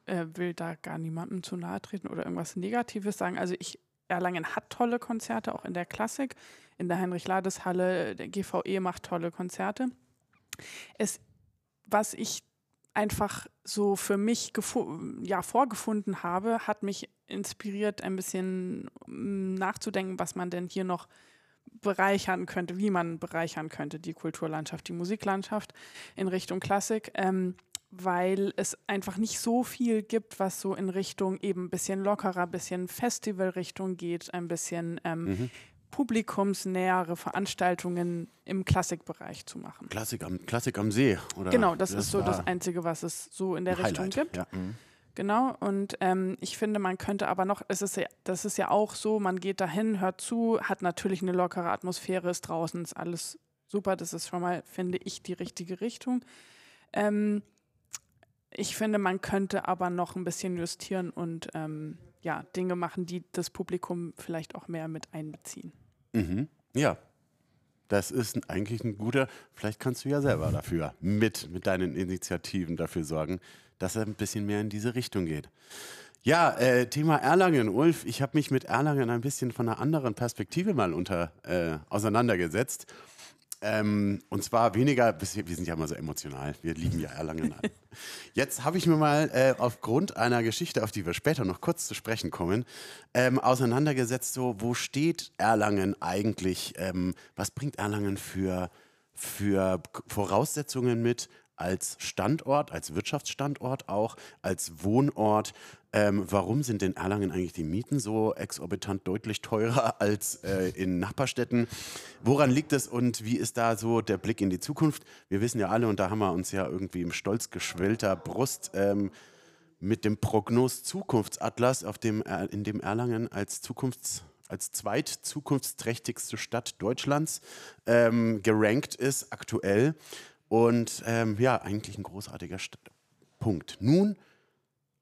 äh, will da gar niemandem zu nahe treten oder irgendwas Negatives sagen. Also ich, Erlangen hat tolle Konzerte, auch in der Klassik, in der Heinrich-Lades-Halle, der GVE macht tolle Konzerte. Es, was ich einfach so für mich ja, vorgefunden habe, hat mich inspiriert, ein bisschen mm, nachzudenken, was man denn hier noch bereichern könnte, wie man bereichern könnte, die Kulturlandschaft, die Musiklandschaft in Richtung Klassik, ähm, weil es einfach nicht so viel gibt, was so in Richtung eben ein bisschen lockerer, ein bisschen Festivalrichtung geht, ein bisschen ähm, mhm publikumsnähere Veranstaltungen im Klassikbereich zu machen. Klassik am, Klassik am See, oder? Genau, das, das ist so das Einzige, was es so in der Richtung Highlight, gibt. Ja. Mhm. Genau, und ähm, ich finde, man könnte aber noch, es ist ja, das ist ja auch so, man geht dahin, hört zu, hat natürlich eine lockere Atmosphäre, ist draußen, ist alles super, das ist schon mal, finde ich, die richtige Richtung. Ähm, ich finde, man könnte aber noch ein bisschen justieren und ähm, ja, Dinge machen, die das Publikum vielleicht auch mehr mit einbeziehen. Mhm. Ja, das ist eigentlich ein guter, vielleicht kannst du ja selber dafür mit, mit deinen Initiativen dafür sorgen, dass er ein bisschen mehr in diese Richtung geht. Ja, äh, Thema Erlangen. Ulf, ich habe mich mit Erlangen ein bisschen von einer anderen Perspektive mal unter, äh, auseinandergesetzt. Ähm, und zwar weniger, wir sind ja immer so emotional, wir lieben ja Erlangen. *laughs* Jetzt habe ich mir mal äh, aufgrund einer Geschichte, auf die wir später noch kurz zu sprechen kommen, ähm, auseinandergesetzt, so wo steht Erlangen eigentlich, ähm, was bringt Erlangen für, für Voraussetzungen mit, als Standort, als Wirtschaftsstandort auch, als Wohnort. Ähm, warum sind in Erlangen eigentlich die Mieten so exorbitant deutlich teurer *laughs* als äh, in Nachbarstädten? Woran liegt es und wie ist da so der Blick in die Zukunft? Wir wissen ja alle, und da haben wir uns ja irgendwie im stolz geschwellter Brust ähm, mit dem Prognos Zukunftsatlas, auf dem, in dem Erlangen als Zukunfts als zweitzukunftsträchtigste Stadt Deutschlands ähm, gerankt ist aktuell. Und ähm, ja, eigentlich ein großartiger St Punkt. Nun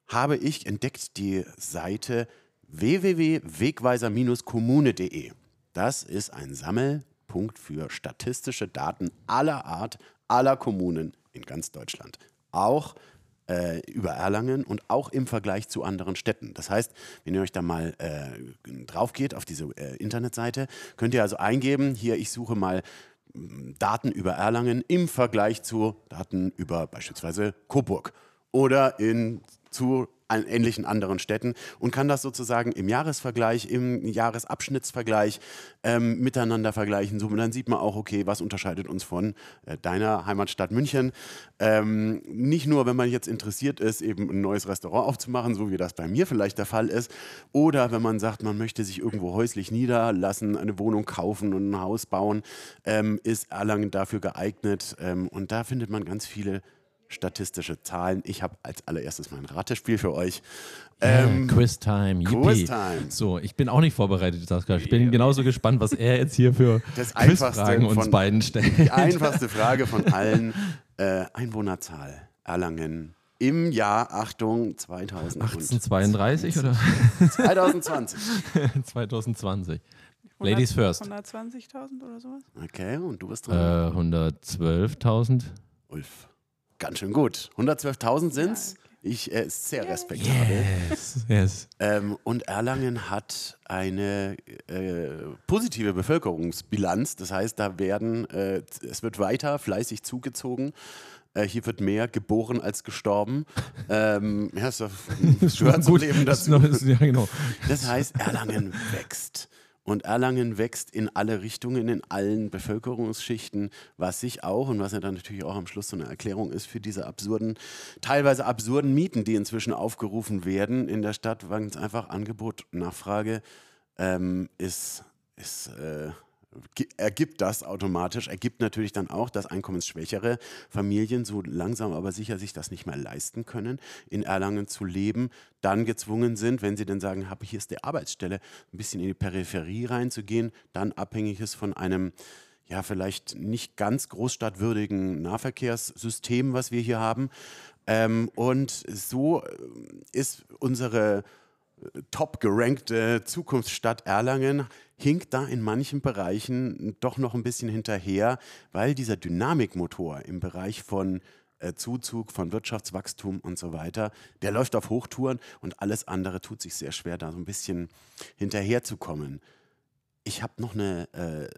habe ich entdeckt die Seite www.wegweiser-kommune.de. Das ist ein Sammelpunkt für statistische Daten aller Art, aller Kommunen in ganz Deutschland. Auch äh, über Erlangen und auch im Vergleich zu anderen Städten. Das heißt, wenn ihr euch da mal äh, drauf geht auf diese äh, Internetseite, könnt ihr also eingeben, hier ich suche mal Daten über Erlangen im Vergleich zu Daten über beispielsweise Coburg oder in, zu ähnlichen anderen Städten und kann das sozusagen im Jahresvergleich, im Jahresabschnittsvergleich ähm, miteinander vergleichen. So, dann sieht man auch, okay, was unterscheidet uns von äh, deiner Heimatstadt München. Ähm, nicht nur, wenn man jetzt interessiert ist, eben ein neues Restaurant aufzumachen, so wie das bei mir vielleicht der Fall ist, oder wenn man sagt, man möchte sich irgendwo häuslich niederlassen, eine Wohnung kaufen und ein Haus bauen, ähm, ist Erlangen dafür geeignet. Ähm, und da findet man ganz viele statistische Zahlen. Ich habe als allererstes mein Ratespiel für euch. Ähm, yeah, Quiz-Time, Quiz-Time. So, ich bin auch nicht vorbereitet, Sascha. Ich bin genauso gespannt, was er jetzt hier für das Quizfragen uns von, beiden stellt. Die einfachste Frage von allen. Äh, Einwohnerzahl Erlangen im Jahr, Achtung, 1832 oder? 2020. 2020. *laughs* Ladies first. 120.000 oder sowas? Okay, und du bist dran. Äh, 112.000. Ulf. Ganz schön gut. 112.000 sind es. Ich äh, ist sehr respektabel. Yes, yes. Ähm, und Erlangen hat eine äh, positive Bevölkerungsbilanz. Das heißt, da werden, äh, es wird weiter fleißig zugezogen. Äh, hier wird mehr geboren als gestorben. *laughs* ähm, ja, das gehört zum Leben dazu. ja, genau. Das heißt, Erlangen wächst. Und Erlangen wächst in alle Richtungen, in allen Bevölkerungsschichten, was sich auch und was ja dann natürlich auch am Schluss so eine Erklärung ist für diese absurden, teilweise absurden Mieten, die inzwischen aufgerufen werden in der Stadt, weil es einfach Angebot und Nachfrage ähm, ist, ist äh, ergibt das automatisch, ergibt natürlich dann auch, dass einkommensschwächere Familien so langsam aber sicher sich das nicht mehr leisten können, in Erlangen zu leben, dann gezwungen sind, wenn sie dann sagen, habe hier ist die Arbeitsstelle, ein bisschen in die Peripherie reinzugehen, dann abhängig ist von einem ja, vielleicht nicht ganz großstadtwürdigen Nahverkehrssystem, was wir hier haben. Ähm, und so äh, ist unsere äh, top gerankte Zukunftsstadt Erlangen hinkt da in manchen Bereichen doch noch ein bisschen hinterher, weil dieser Dynamikmotor im Bereich von äh, Zuzug, von Wirtschaftswachstum und so weiter, der läuft auf Hochtouren und alles andere tut sich sehr schwer, da so ein bisschen hinterherzukommen. Ich habe noch eine äh,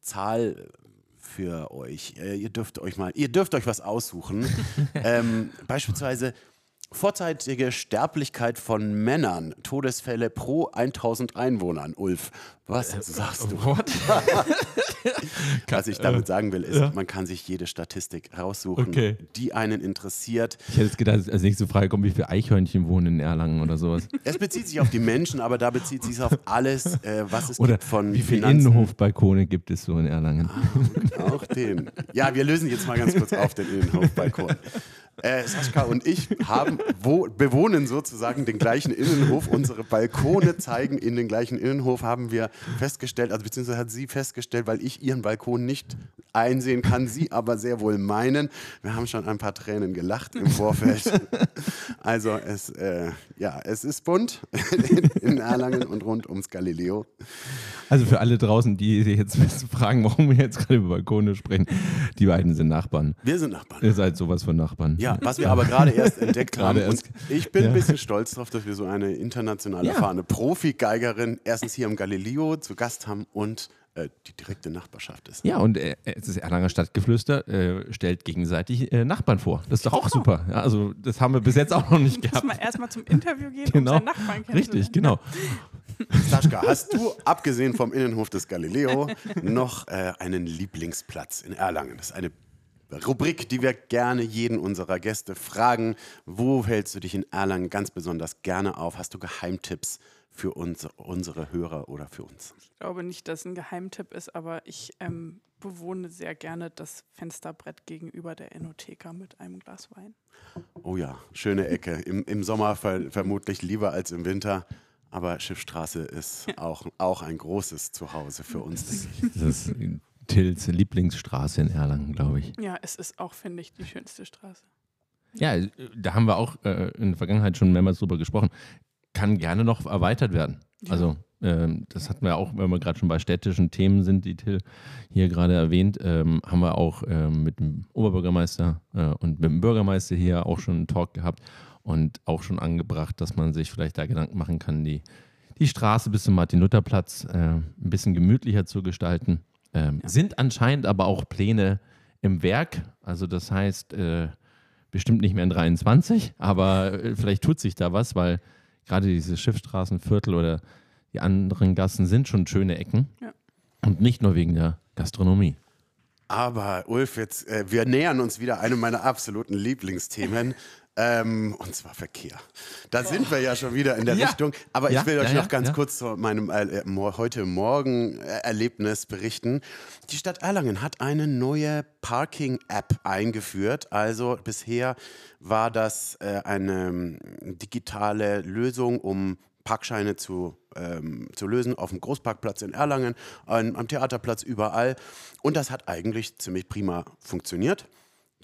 Zahl für euch. Äh, ihr dürft euch mal, ihr dürft euch was aussuchen. *laughs* ähm, beispielsweise Vorzeitige Sterblichkeit von Männern, Todesfälle pro 1000 Einwohnern. Ulf, was äh, sagst du? *laughs* was ich damit sagen will, ist, ja. man kann sich jede Statistik raussuchen, okay. die einen interessiert. Ich hätte jetzt gedacht, als nächste Frage kommt, wie viele Eichhörnchen wohnen in Erlangen oder sowas. Es bezieht sich auf die Menschen, aber da bezieht sich auf alles, äh, was es oder gibt von Wie viele Innenhofbalkone gibt es so in Erlangen? Ah, auch den. Ja, wir lösen jetzt mal ganz kurz auf den Innenhofbalkon. *laughs* Äh, Sascha und ich haben, wo, bewohnen sozusagen den gleichen Innenhof. Unsere Balkone zeigen in den gleichen Innenhof, haben wir festgestellt, also beziehungsweise hat sie festgestellt, weil ich ihren Balkon nicht einsehen kann, sie aber sehr wohl meinen. Wir haben schon ein paar Tränen gelacht im Vorfeld. *laughs* Also es, äh, ja, es ist bunt *laughs* in Erlangen und rund ums Galileo. Also für alle draußen, die sich jetzt fragen, warum wir jetzt gerade über Balkone sprechen, die beiden sind Nachbarn. Wir sind Nachbarn. Ihr seid sowas von Nachbarn. Ja, was wir aber gerade erst entdeckt haben. Und ich bin ja. ein bisschen stolz darauf, dass wir so eine international erfahrene ja. Profi-Geigerin erstens hier im Galileo zu Gast haben und äh, die direkte Nachbarschaft ist. Ja, und äh, es ist Erlanger Stadtgeflüster, äh, stellt gegenseitig äh, Nachbarn vor. Das ist doch auch super. Ja, also das haben wir bis jetzt auch noch nicht Muss gehabt. man erstmal zum Interview gehen, Genau. um seinen Nachbarn kennenzulernen. Richtig, genau. *laughs* Saschka, hast du, abgesehen vom Innenhof des Galileo, noch äh, einen Lieblingsplatz in Erlangen? Das ist eine Rubrik, die wir gerne jeden unserer Gäste fragen. Wo hältst du dich in Erlangen ganz besonders gerne auf? Hast du Geheimtipps für uns, unsere Hörer oder für uns? Ich glaube nicht, dass es ein Geheimtipp ist, aber ich ähm, bewohne sehr gerne das Fensterbrett gegenüber der Enotheka mit einem Glas Wein. Oh ja, schöne Ecke. Im, im Sommer ver vermutlich lieber als im Winter. Aber Schiffstraße ist *laughs* auch, auch ein großes Zuhause für uns. denke ich. Das ist Tills Lieblingsstraße in Erlangen, glaube ich. Ja, es ist auch, finde ich, die schönste Straße. Ja, äh, da haben wir auch äh, in der Vergangenheit schon mehrmals drüber gesprochen. Kann gerne noch erweitert werden. Ja. Also, ähm, das hatten wir auch, wenn wir gerade schon bei städtischen Themen sind, die Till hier gerade erwähnt, ähm, haben wir auch ähm, mit dem Oberbürgermeister äh, und mit dem Bürgermeister hier auch schon einen Talk gehabt und auch schon angebracht, dass man sich vielleicht da Gedanken machen kann, die, die Straße bis zum Martin-Luther-Platz äh, ein bisschen gemütlicher zu gestalten. Ähm, Ja. Sind anscheinend aber auch Pläne im Werk. Also, das heißt, äh, bestimmt nicht mehr in 23, aber äh, vielleicht tut sich da was, weil gerade diese Schiffstraßenviertel oder die anderen Gassen sind schon schöne Ecken. Ja. Und nicht nur wegen der Gastronomie. Aber Ulf, jetzt, äh, wir nähern uns wieder einem meiner absoluten Lieblingsthemen. Ähm, und zwar Verkehr. Da sind wir ja schon wieder in der Ja. Richtung. Aber Ja, ich will euch ja, noch ja, ganz kurz zu meinem äh, mo- heute Morgen äh, Erlebnis berichten. Die Stadt Erlangen hat eine neue Parking-App eingeführt. Also bisher war das äh, eine ähm, digitale Lösung, um Parkscheine zu, ähm, zu lösen auf dem Großparkplatz in Erlangen, an, am Theaterplatz, überall. Und das hat eigentlich ziemlich prima funktioniert.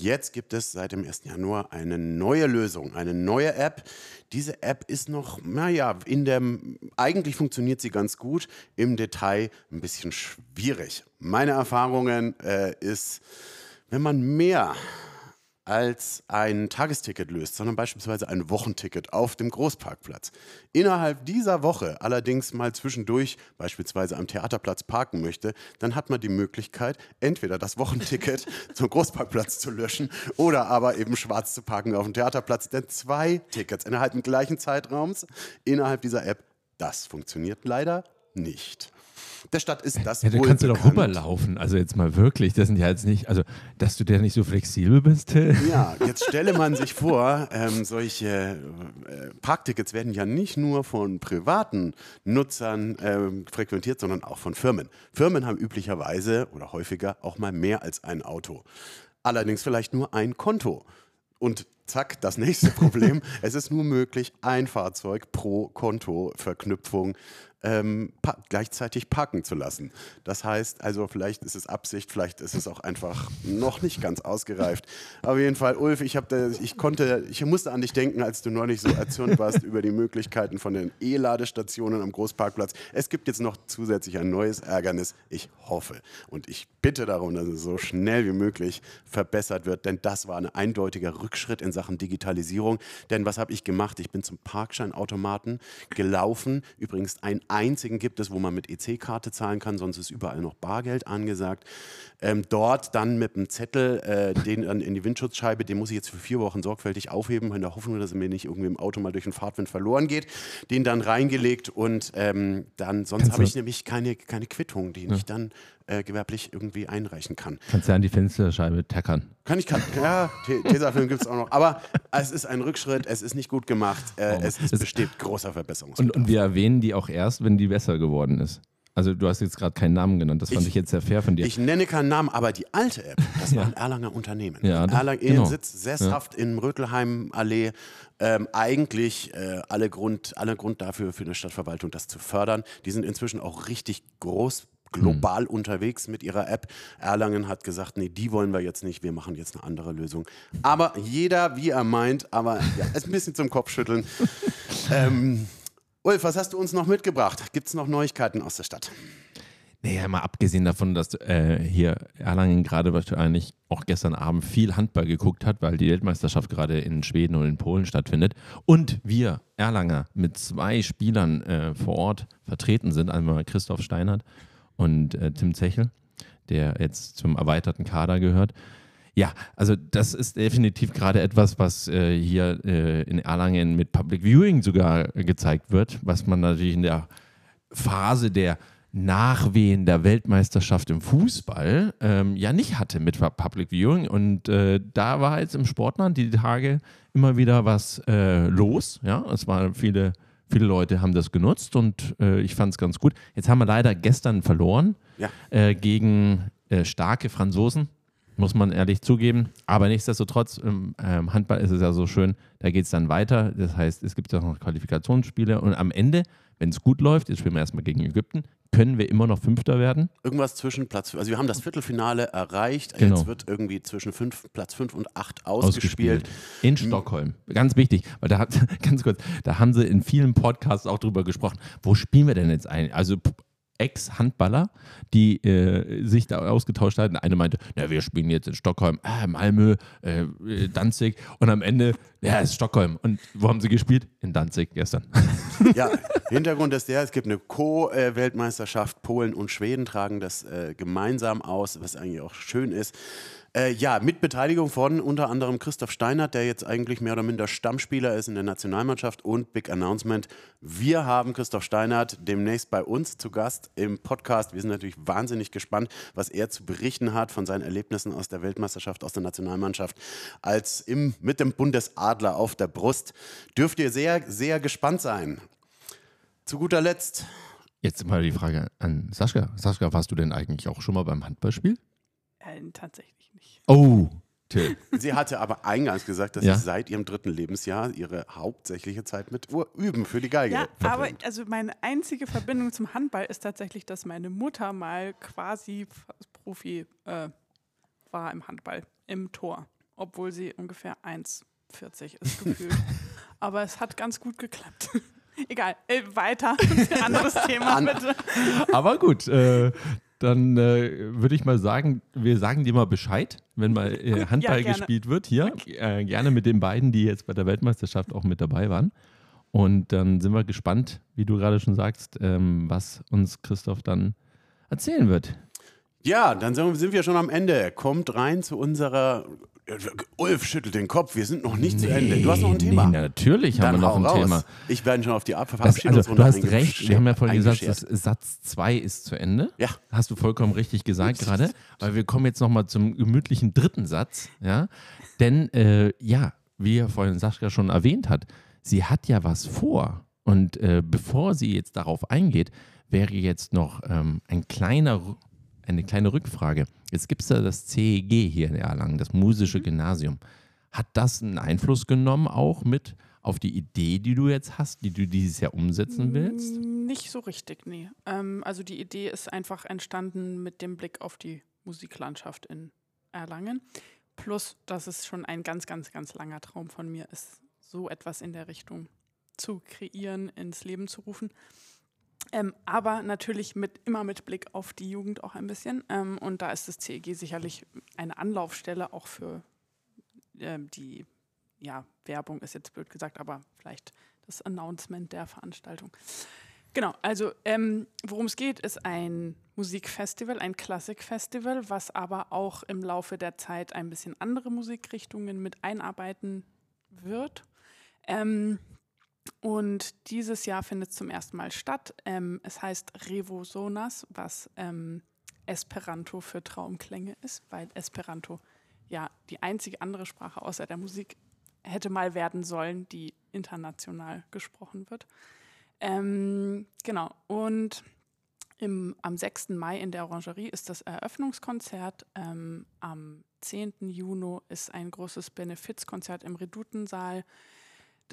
Jetzt gibt es seit dem 1. Januar eine neue Lösung, eine neue App. Diese App ist noch, naja, in dem, eigentlich funktioniert sie ganz gut, im Detail ein bisschen schwierig. Meine Erfahrungen äh, ist, wenn man mehr als ein Tagesticket löst, sondern beispielsweise ein Wochenticket auf dem Großparkplatz. Innerhalb dieser Woche allerdings mal zwischendurch beispielsweise am Theaterplatz parken möchte, dann hat man die Möglichkeit, entweder das Wochenticket *laughs* zum Großparkplatz zu löschen oder aber eben schwarz zu parken auf dem Theaterplatz. Denn zwei Tickets innerhalb des gleichen Zeitraums innerhalb dieser App, das funktioniert leider nicht. Der Stadt ist das Ja, da kannst du doch rüberlaufen. Also jetzt mal wirklich. Das sind ja jetzt nicht, also dass du der nicht so flexibel bist, Till. Ja, jetzt stelle man sich vor, ähm, solche äh, Parktickets werden ja nicht nur von privaten Nutzern ähm, frequentiert, sondern auch von Firmen. Firmen haben üblicherweise oder häufiger auch mal mehr als ein Auto. Allerdings vielleicht nur ein Konto. Und zack, das nächste *laughs* Problem. es ist nur möglich, ein Fahrzeug pro Kontoverknüpfung ähm, pa gleichzeitig parken zu lassen. Das heißt, also vielleicht ist es Absicht, vielleicht ist es auch einfach noch nicht ganz ausgereift. Auf jeden Fall, Ulf, ich, da, ich konnte, ich musste an dich denken, als du neulich so erzürnt warst über die Möglichkeiten von den E-Ladestationen am Großparkplatz. Es gibt jetzt noch zusätzlich ein neues Ärgernis. Ich hoffe und ich bitte darum, dass es so schnell wie möglich verbessert wird, denn das war ein eindeutiger Rückschritt in Sachen Digitalisierung. Denn was habe ich gemacht? Ich bin zum Parkscheinautomaten gelaufen. Übrigens, einen einzigen gibt es, wo man mit EC-Karte zahlen kann, sonst ist überall noch Bargeld angesagt. Ähm, dort dann mit einem Zettel, äh, den dann in die Windschutzscheibe, den muss ich jetzt für vier Wochen sorgfältig aufheben, in der Hoffnung, dass er mir nicht irgendwie im Auto mal durch den Fahrtwind verloren geht. Den dann reingelegt und ähm, dann, sonst habe ich nämlich keine, keine Quittung, die ich dann äh, gewerblich irgendwie einreichen kann. Kannst du an die Fensterscheibe tackern. Kann ich, kann, ja, Te- Tesafilm gibt es auch noch. Aber es ist ein Rückschritt, es ist nicht gut gemacht, äh, Oh. es, Es- besteht großer Verbesserungsbedarf. Und, und wir erwähnen die auch erst, wenn die besser geworden ist. Also du hast jetzt gerade keinen Namen genannt. Das fand Ich- ich, jetzt sehr fair von dir. Ich nenne keinen Namen, aber die alte App, das war Ja. ein Erlanger Unternehmen. Ja, Erlang genau. Sitz sesshaft in Rötelheim-Allee. Ähm, eigentlich äh, alle, Grund, alle Grund dafür für eine Stadtverwaltung, das zu fördern. Die sind inzwischen auch richtig groß global unterwegs mit ihrer App. Erlangen hat gesagt, nee, die wollen wir jetzt nicht, wir machen jetzt eine andere Lösung. Aber jeder, wie er meint, aber ja, ist ein bisschen zum Kopfschütteln. *laughs* ähm, Ulf, was hast du uns noch mitgebracht? Gibt es noch Neuigkeiten aus der Stadt? Naja, mal abgesehen davon, dass äh, hier Erlangen gerade wahrscheinlich auch gestern Abend viel Handball geguckt hat, weil die Weltmeisterschaft gerade in Schweden und in Polen stattfindet. Und wir Erlanger mit zwei Spielern äh, vor Ort vertreten sind, einmal Christoph Steinert und äh, Tim Zechel, der jetzt zum erweiterten Kader gehört. Ja, also das ist definitiv gerade etwas, was äh, hier äh, in Erlangen mit Public Viewing sogar gezeigt wird, was man natürlich in der Phase der Nachwehen der Weltmeisterschaft im Fußball ähm, ja nicht hatte mit Public Viewing. Und äh, da war jetzt im Sportland die Tage immer wieder was äh, los. Ja, es waren viele, viele Leute haben das genutzt und äh, ich fand es ganz gut. Jetzt haben wir leider gestern verloren Ja. äh, gegen äh, starke Franzosen, muss man ehrlich zugeben. Aber nichtsdestotrotz, im ähm, Handball ist es ja so schön, da geht es dann weiter. Das heißt, es gibt ja noch Qualifikationsspiele und am Ende, wenn es gut läuft, jetzt spielen wir erstmal gegen Ägypten, können wir immer noch Fünfter werden. Irgendwas zwischen Platz, also wir haben das Viertelfinale erreicht. Genau. Jetzt wird irgendwie zwischen fünf, Platz 5 und 8 ausgespielt. In Stockholm. Ganz wichtig, weil da hat, *laughs* ganz kurz, da haben sie in vielen Podcasts auch drüber gesprochen. Wo spielen wir denn jetzt ein? Also Ex-Handballer, die äh, sich da ausgetauscht hatten. Eine meinte, na, wir spielen jetzt in Stockholm, ah, Malmö, äh, äh, Danzig und am Ende, ja, es ist Stockholm. Und wo haben sie gespielt? In Danzig gestern. *laughs* Ja, Hintergrund ist der, es gibt eine Co-Weltmeisterschaft. Polen und Schweden tragen das äh, gemeinsam aus, was eigentlich auch schön ist. Äh, ja, mit Beteiligung von unter anderem Christoph Steinert, der jetzt eigentlich mehr oder minder Stammspieler ist in der Nationalmannschaft und Big Announcement. Wir haben Christoph Steinert demnächst bei uns zu Gast im Podcast. Wir sind natürlich wahnsinnig gespannt, was er zu berichten hat von seinen Erlebnissen aus der Weltmeisterschaft, aus der Nationalmannschaft, als im, mit dem Bundesadler auf der Brust. Dürft ihr sehr, sehr gespannt sein. Zu guter Letzt, Jetzt mal die Frage an Sascha. Sascha, warst du denn eigentlich auch schon mal beim Handballspiel? Äh, tatsächlich nicht. Oh, Till. sie hatte aber eingangs gesagt, dass Ja. sie seit ihrem dritten Lebensjahr ihre hauptsächliche Zeit mit Üben für die Geige Ja, aber verbringt. also meine einzige Verbindung zum Handball ist tatsächlich, dass meine Mutter mal quasi Profi äh, war im Handball, im Tor, obwohl sie ungefähr 1,40 ist *laughs* gefühlt. aber es hat ganz gut geklappt. *laughs* Egal, äh, weiter. *laughs* Anderes Thema, bitte. Aber gut, äh, dann äh, würde ich mal sagen, wir sagen dir mal Bescheid, wenn mal äh, Handball gerne. gespielt wird hier. Äh, gerne mit den beiden, die jetzt bei der Weltmeisterschaft auch mit dabei waren. Und dann sind wir gespannt, wie du gerade schon sagst, ähm, was uns Christoph dann erzählen wird. Ja, dann sind sind wir schon am Ende. Kommt rein zu unserer. Ulf schüttelt den Kopf, wir sind noch nicht zu Ende. Du hast noch ein Thema. Nee, natürlich haben Dann wir noch ein raus. Thema. Ich werde schon auf die Ab Das, also, du hast recht, wir haben ja vorhin gesagt, Satz 2 ist zu Ende. Ja. Hast du vollkommen richtig gesagt gerade, weil wir kommen jetzt nochmal zum gemütlichen dritten Satz. Ja? Denn, äh, ja, wie vorhin Sascha schon erwähnt hat, sie hat ja was vor. Und äh, bevor sie jetzt darauf eingeht, wäre jetzt noch ähm, ein kleiner, eine kleine Rückfrage. Jetzt gibt es ja das CEG hier in Erlangen, das musische Gymnasium. Hat das einen Einfluss genommen auch mit auf die Idee, die du jetzt hast, die du dieses Jahr umsetzen willst? Mm, Nicht so richtig, nee. Ähm, also die Idee ist einfach entstanden mit dem Blick auf die Musiklandschaft in Erlangen. Plus, dass es schon ein ganz, ganz, ganz langer Traum von mir ist, so etwas in der Richtung zu kreieren, ins Leben zu rufen. Ähm, aber natürlich mit, immer mit Blick auf die Jugend auch ein bisschen. Ähm, und da ist das CEG sicherlich eine Anlaufstelle auch für ähm, die, ja, Werbung ist jetzt blöd gesagt, aber vielleicht das Announcement der Veranstaltung. Genau, also ähm, worum es geht, ist ein Musikfestival, ein Klassikfestival, was aber auch im Laufe der Zeit ein bisschen andere Musikrichtungen mit einarbeiten wird. Ähm, und dieses Jahr findet es zum ersten Mal statt. Ähm, es heißt Revo Sonas, was ähm, Esperanto für Traumklänge ist, weil Esperanto ja die einzige andere Sprache außer der Musik hätte mal werden sollen, die international gesprochen wird. Ähm, genau, und im, am 6. Mai in der Orangerie ist das Eröffnungskonzert. Ähm, am 10. Juni ist ein großes Benefizkonzert im Redutensaal,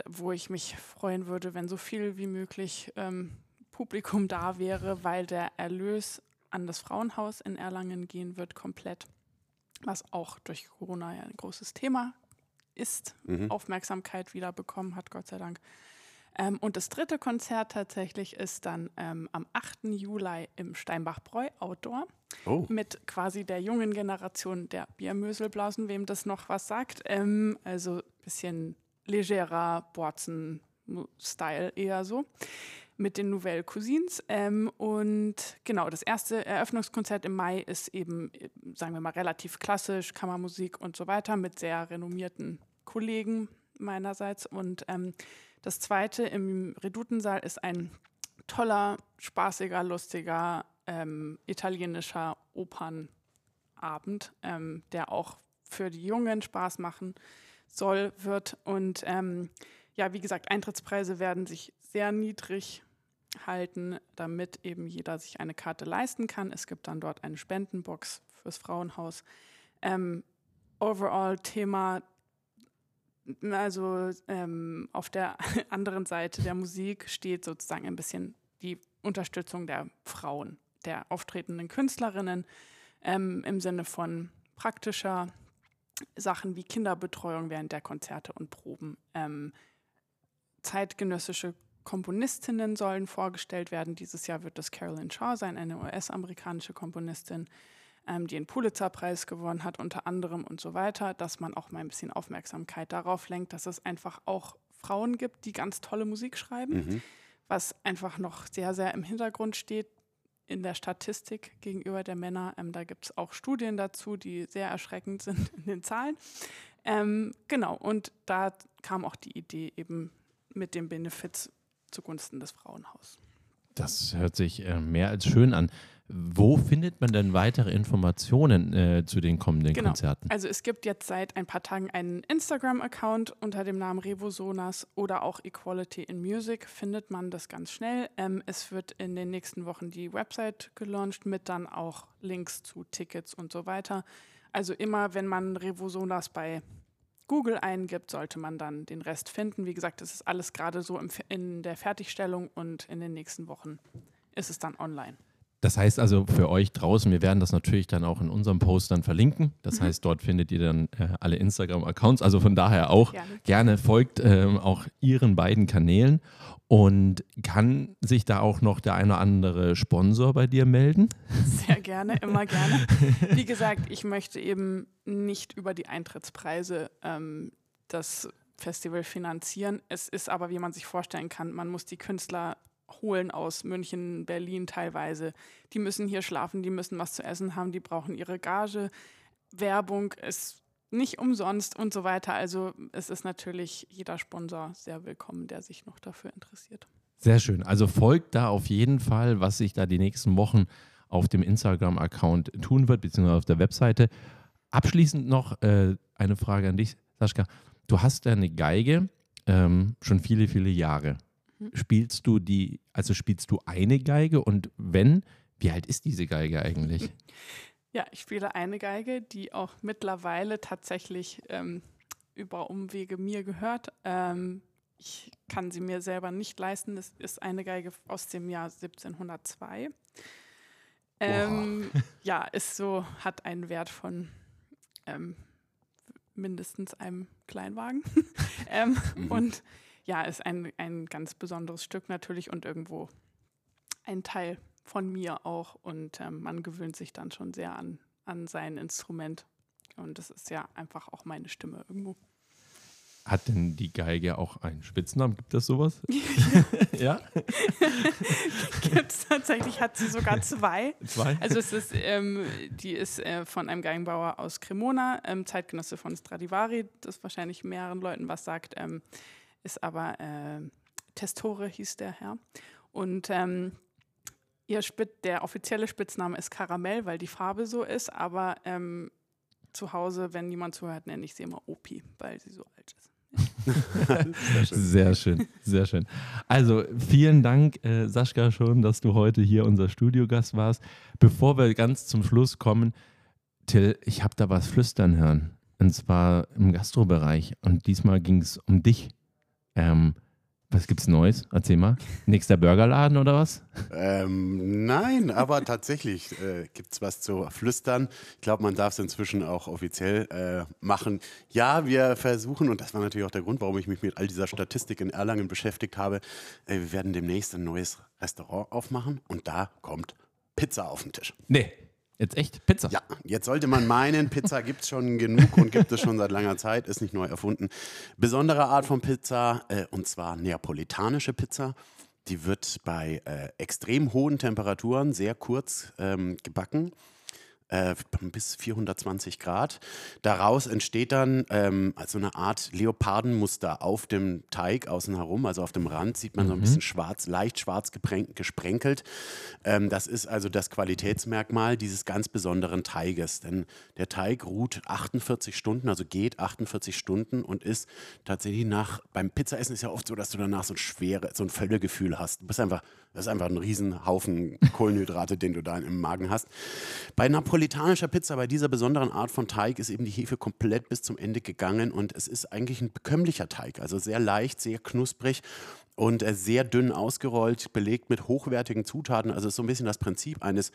wo ich mich freuen würde, wenn so viel wie möglich ähm, Publikum da wäre, weil der Erlös an das Frauenhaus in Erlangen gehen wird, komplett. Was auch durch Corona ja ein großes Thema ist, Mhm. Aufmerksamkeit wieder bekommen hat, Gott sei Dank. Ähm, und das dritte Konzert tatsächlich ist dann ähm, am 8. Juli im Steinbach-Bräu Outdoor Oh, mit quasi der jungen Generation der Biermöselblasen, wem das noch was sagt. Ähm, also ein bisschen legerer Borzen-Style eher so. mit den Nouvelle Cousins. Ähm, und genau, das erste Eröffnungskonzert im Mai ist eben, sagen wir mal, relativ klassisch, Kammermusik und so weiter, mit sehr renommierten Kollegen meinerseits. Und ähm, das zweite im Redutensaal ist ein toller, spaßiger, lustiger ähm, italienischer Opernabend, ähm, der auch für die Jungen Spaß machen soll, wird. Und ähm, ja, wie gesagt, Eintrittspreise werden sich sehr niedrig halten, damit eben jeder sich eine Karte leisten kann. Es gibt dann dort eine Spendenbox fürs Frauenhaus. Ähm, overall Thema, also ähm, auf der *laughs* anderen Seite der Musik steht sozusagen ein bisschen die Unterstützung der Frauen, der auftretenden Künstlerinnen ähm, im Sinne von praktischer Sachen wie Kinderbetreuung während der Konzerte und Proben. Ähm, zeitgenössische Komponistinnen sollen vorgestellt werden. Dieses Jahr wird das Carolyn Shaw sein, eine US-amerikanische Komponistin, ähm, die den Pulitzer-Preis gewonnen hat, unter anderem und so weiter, dass man auch mal ein bisschen Aufmerksamkeit darauf lenkt, dass es einfach auch Frauen gibt, die ganz tolle Musik schreiben, mhm. was einfach noch sehr, sehr im Hintergrund steht in der Statistik gegenüber der Männer. Ähm, da gibt es auch Studien dazu, die sehr erschreckend sind *laughs* in den Zahlen. Ähm, genau, und da kam auch die Idee eben mit dem Benefits zugunsten des Frauenhauses. Das hört sich äh, mehr als schön an. Wo findet man denn weitere Informationen äh, zu den kommenden genau. Konzerten? Also es gibt jetzt seit ein paar Tagen einen Instagram-Account unter dem Namen Revosonas oder auch Equality in Music findet man das ganz schnell. Ähm, es wird in den nächsten Wochen die Website gelauncht mit dann auch Links zu Tickets und so weiter. Also immer, wenn man Revosonas bei Google eingibt, sollte man dann den Rest finden. Wie gesagt, es ist alles gerade so in der Fertigstellung und in den nächsten Wochen ist es dann online. Das heißt also für euch draußen, wir werden das natürlich dann auch in unserem Post dann verlinken. Das mhm. heißt, dort findet ihr dann äh, alle Instagram-Accounts. Also von daher auch gerne, gerne folgt ähm, auch ihren beiden Kanälen. Und kann sich da auch noch der eine oder andere Sponsor bei dir melden? Sehr gerne, immer gerne. *laughs* Wie gesagt, ich möchte eben nicht über die Eintrittspreise ähm, das Festival finanzieren. Es ist aber, wie man sich vorstellen kann, man muss die Künstler holen aus München, Berlin teilweise. Die müssen hier schlafen, die müssen was zu essen haben, die brauchen ihre Gage. Werbung ist nicht umsonst und so weiter. Also es ist natürlich jeder Sponsor sehr willkommen, der sich noch dafür interessiert. Sehr schön. Also folgt da auf jeden Fall, was sich da die nächsten Wochen auf dem Instagram-Account tun wird, beziehungsweise auf der Webseite. Abschließend noch äh, eine Frage an dich, Sascha. Du hast ja eine Geige ähm, schon viele, viele Jahre. Spielst du die, also spielst du eine Geige und wenn, wie alt ist diese Geige eigentlich? Ja, ich spiele eine Geige, die auch mittlerweile tatsächlich ähm, über Umwege mir gehört. Ähm, ich kann sie mir selber nicht leisten. Es ist eine Geige aus dem Jahr 1702. Ähm, ja, ist so, hat einen Wert von ähm, mindestens einem Kleinwagen. *laughs* ähm, mhm. Und ja, ist ein, ein ganz besonderes Stück natürlich und irgendwo ein Teil von mir auch. Und ähm, man gewöhnt sich dann schon sehr an, an sein Instrument. Und das ist ja einfach auch meine Stimme irgendwo. Hat denn die Geige auch einen Spitznamen? Gibt das sowas? *laughs* *laughs* ja. Gibt es tatsächlich, hat sie sogar zwei. Zwei? Also es ist, ähm, die ist äh, von einem Geigenbauer aus Cremona, ähm, Zeitgenosse von Stradivari, das wahrscheinlich mehreren Leuten was sagt. Ähm, ist aber äh, Testore hieß der Herr. Und ähm, ihr Spit der offizielle Spitzname ist Karamell, weil die Farbe so ist, aber ähm, zu Hause, wenn niemand zuhört, nenne ich sie immer Opi, weil sie so alt ist. *laughs* sehr schön, sehr schön. Also vielen Dank, äh, Sascha, schon, dass du heute hier unser Studiogast warst. Bevor wir ganz zum Schluss kommen, Till, ich habe da was flüstern hören. Und zwar im Gastrobereich. Und diesmal ging es um dich. Ähm, was gibt's Neues? Erzähl mal. Nächster Burgerladen oder was? Ähm, nein, aber tatsächlich äh, gibt es was zu flüstern. Ich glaube, man darf es inzwischen auch offiziell äh, machen. Ja, wir versuchen, und das war natürlich auch der Grund, warum ich mich mit all dieser Statistik in Erlangen beschäftigt habe, äh, wir werden demnächst ein neues Restaurant aufmachen und da kommt Pizza auf den Tisch. Nee. Jetzt echt Pizza? Ja, jetzt sollte man meinen, Pizza gibt es schon genug und gibt es schon seit langer Zeit, ist nicht neu erfunden. Besondere Art von Pizza, äh, und zwar neapolitanische Pizza. Die wird bei äh, extrem hohen Temperaturen sehr kurz ähm, gebacken äh, bis 420 Grad. Daraus entsteht dann ähm, also eine Art Leopardenmuster auf dem Teig außen herum, also auf dem Rand sieht man mhm. so ein mhm. bisschen schwarz, leicht schwarz gesprenkelt. Ähm, das ist also das Qualitätsmerkmal dieses ganz besonderen Teiges, denn der Teig ruht 48 Stunden, also geht 48 Stunden und ist tatsächlich nach, beim Pizzaessen ist ja oft so, dass du danach so ein schwere, so ein Völlegefühl hast. Du bist einfach, das ist einfach ein Riesenhaufen *laughs* Kohlenhydrate, den du da im Magen hast. Bei Napoleon napolitanischer Pizza, bei dieser besonderen Art von Teig, ist eben die Hefe komplett bis zum Ende gegangen und es ist eigentlich ein bekömmlicher Teig, also sehr leicht, sehr knusprig und äh, sehr dünn ausgerollt, belegt mit hochwertigen Zutaten. Also ist so ein bisschen das Prinzip eines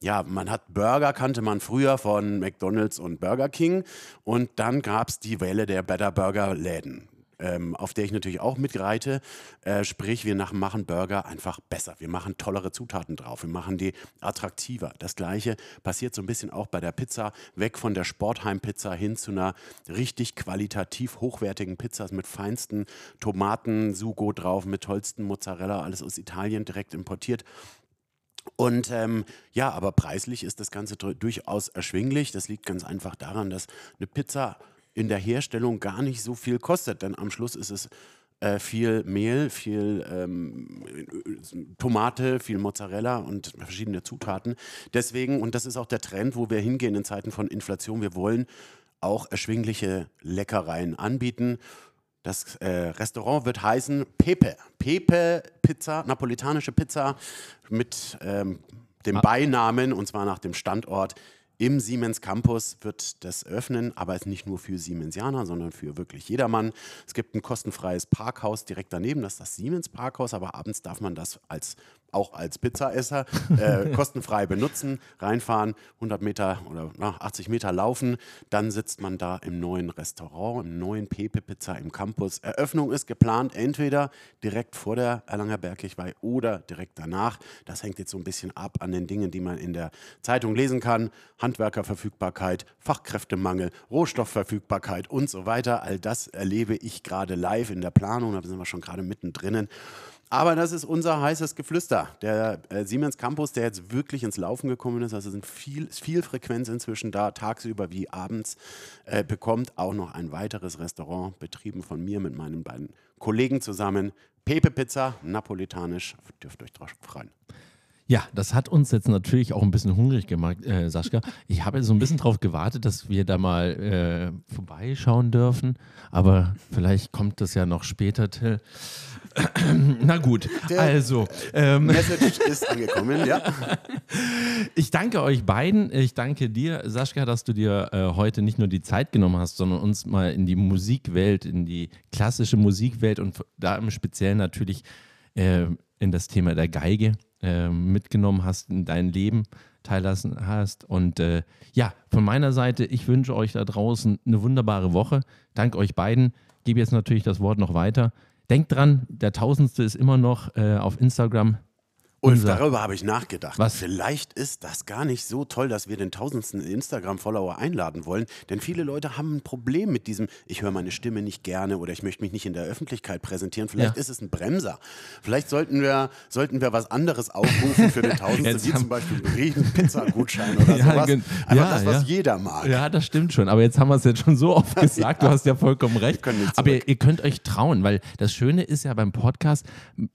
ja, man hat Burger, kannte man früher von McDonald's und Burger King. Und dann gab es die Welle der Better Burger Läden ähm, auf der ich natürlich auch mitreite. Äh, sprich, wir machen Burger einfach besser. Wir machen tollere Zutaten drauf. Wir machen die attraktiver. Das Gleiche passiert so ein bisschen auch bei der Pizza. Weg von der Sportheim-Pizza hin zu einer richtig qualitativ hochwertigen Pizza mit feinsten Tomaten, Sugo drauf, mit tollsten Mozzarella, alles aus Italien direkt importiert. Und ähm, ja, aber preislich ist das Ganze durchaus erschwinglich. Das liegt ganz einfach daran, dass eine Pizza in der Herstellung gar nicht so viel kostet, denn am Schluss ist es äh, viel Mehl, viel ähm, Tomate, viel Mozzarella und verschiedene Zutaten. Deswegen, und das ist auch der Trend, wo wir hingehen in Zeiten von Inflation, wir wollen auch erschwingliche Leckereien anbieten. Das äh, Restaurant wird heißen Pepe. Pepe Pizza, napolitanische Pizza mit ähm, dem ah. Beinamen, und zwar nach dem Standort im Siemens Campus wird das öffnen, aber es ist nicht nur für Siemensianer, sondern für wirklich jedermann. Es gibt ein kostenfreies Parkhaus direkt daneben, das ist das Siemens Parkhaus, aber abends darf man das als auch als Pizzaesser *laughs* äh, kostenfrei benutzen, reinfahren, 100 Meter oder na, 80 Meter laufen, dann sitzt man da im neuen Restaurant, im neuen Pepe Pizza im Campus. Eröffnung ist geplant, entweder direkt vor der Erlanger Bergkirchweih oder direkt danach. Das hängt jetzt so ein bisschen ab an den Dingen, die man in der Zeitung lesen kann. Handwerkerverfügbarkeit, Fachkräftemangel, Rohstoffverfügbarkeit und so weiter. All das erlebe ich gerade live in der Planung, da sind wir schon gerade mittendrin. Aber das ist unser heißes Geflüster. Der äh, Siemens Campus, der jetzt wirklich ins Laufen gekommen ist, also sind viel, viel Frequenz inzwischen da, tagsüber wie abends, äh, bekommt auch noch ein weiteres Restaurant, betrieben von mir mit meinen beiden Kollegen zusammen. Pepe Pizza, napolitanisch, dürft euch drauf freuen. Ja, das hat uns jetzt natürlich auch ein bisschen hungrig gemacht, äh, Sascha. Ich habe so ein bisschen darauf gewartet, dass wir da mal äh, vorbeischauen dürfen, aber vielleicht kommt das ja noch später, Till. *clears throat* Na gut, Der also. Ähm, Message *laughs* ist angekommen, ja. Ich danke euch beiden. Ich danke dir, Sascha, dass du dir äh, heute nicht nur die Zeit genommen hast, sondern uns mal in die Musikwelt, in die klassische Musikwelt und da im Speziellen natürlich äh, in das Thema der Geige äh, mitgenommen hast, in dein Leben teillassen hast. Und äh, ja, von meiner Seite, ich wünsche euch da draußen eine wunderbare Woche. Danke euch beiden. Gebe jetzt natürlich das Wort noch weiter. Denkt dran, der Tausendste ist immer noch äh, auf Instagram. Und darüber habe ich nachgedacht. Was? Vielleicht ist das gar nicht so toll, dass wir den tausendsten Instagram-Follower einladen wollen. Denn viele Leute haben ein Problem mit diesem, ich höre meine Stimme nicht gerne oder ich möchte mich nicht in der Öffentlichkeit präsentieren. Vielleicht ja. ist es ein Bremser. Vielleicht sollten wir, sollten wir was anderes aufrufen für den tausendsten, wie zum Beispiel einen riesen Pizza-Gutschein oder *laughs* ja, sowas. Einfach ja, das, was jeder mag. Ja, das stimmt schon. Aber jetzt haben wir es jetzt schon so oft *laughs* gesagt. Du hast ja vollkommen recht. Aber ihr, ihr könnt euch trauen, weil das Schöne ist ja beim Podcast,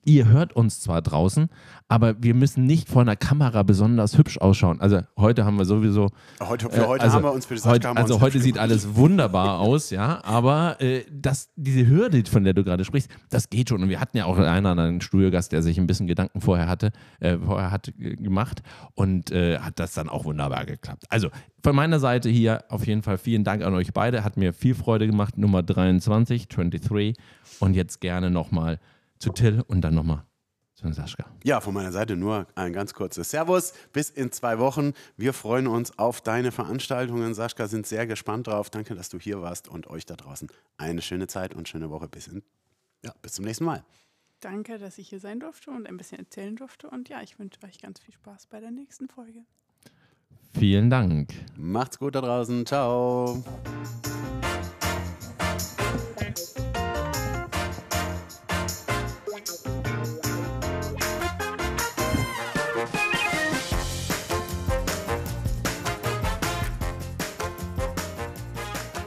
ihr hört uns zwar draußen, aber wir müssen nicht vor einer Kamera besonders hübsch ausschauen. Also heute haben wir sowieso. Heute, für heute äh, also, haben wir uns für das heute, Also heute sieht alles wunderbar aus, ja. Aber äh, das, diese Hürde, von der du gerade sprichst, das geht schon. Und wir hatten ja auch einen anderen Studiogast, der sich ein bisschen Gedanken vorher hatte, äh, vorher hat gemacht und äh, hat das dann auch wunderbar geklappt. Also von meiner Seite hier auf jeden Fall vielen Dank an euch beide. Hat mir viel Freude gemacht. Nummer 23, 23. Und jetzt gerne nochmal zu Till und dann nochmal zu Sascha. Ja, von meiner Seite nur ein ganz kurzes Servus. Bis in zwei Wochen. Wir freuen uns auf deine Veranstaltungen. Sascha, sind sehr gespannt drauf. Danke, dass du hier warst und euch da draußen eine schöne Zeit und schöne Woche. Bis, in, ja, bis zum nächsten Mal. Danke, dass ich hier sein durfte und ein bisschen erzählen durfte. Und ja, ich wünsche euch ganz viel Spaß bei der nächsten Folge. Vielen Dank. Macht's gut da draußen. Ciao.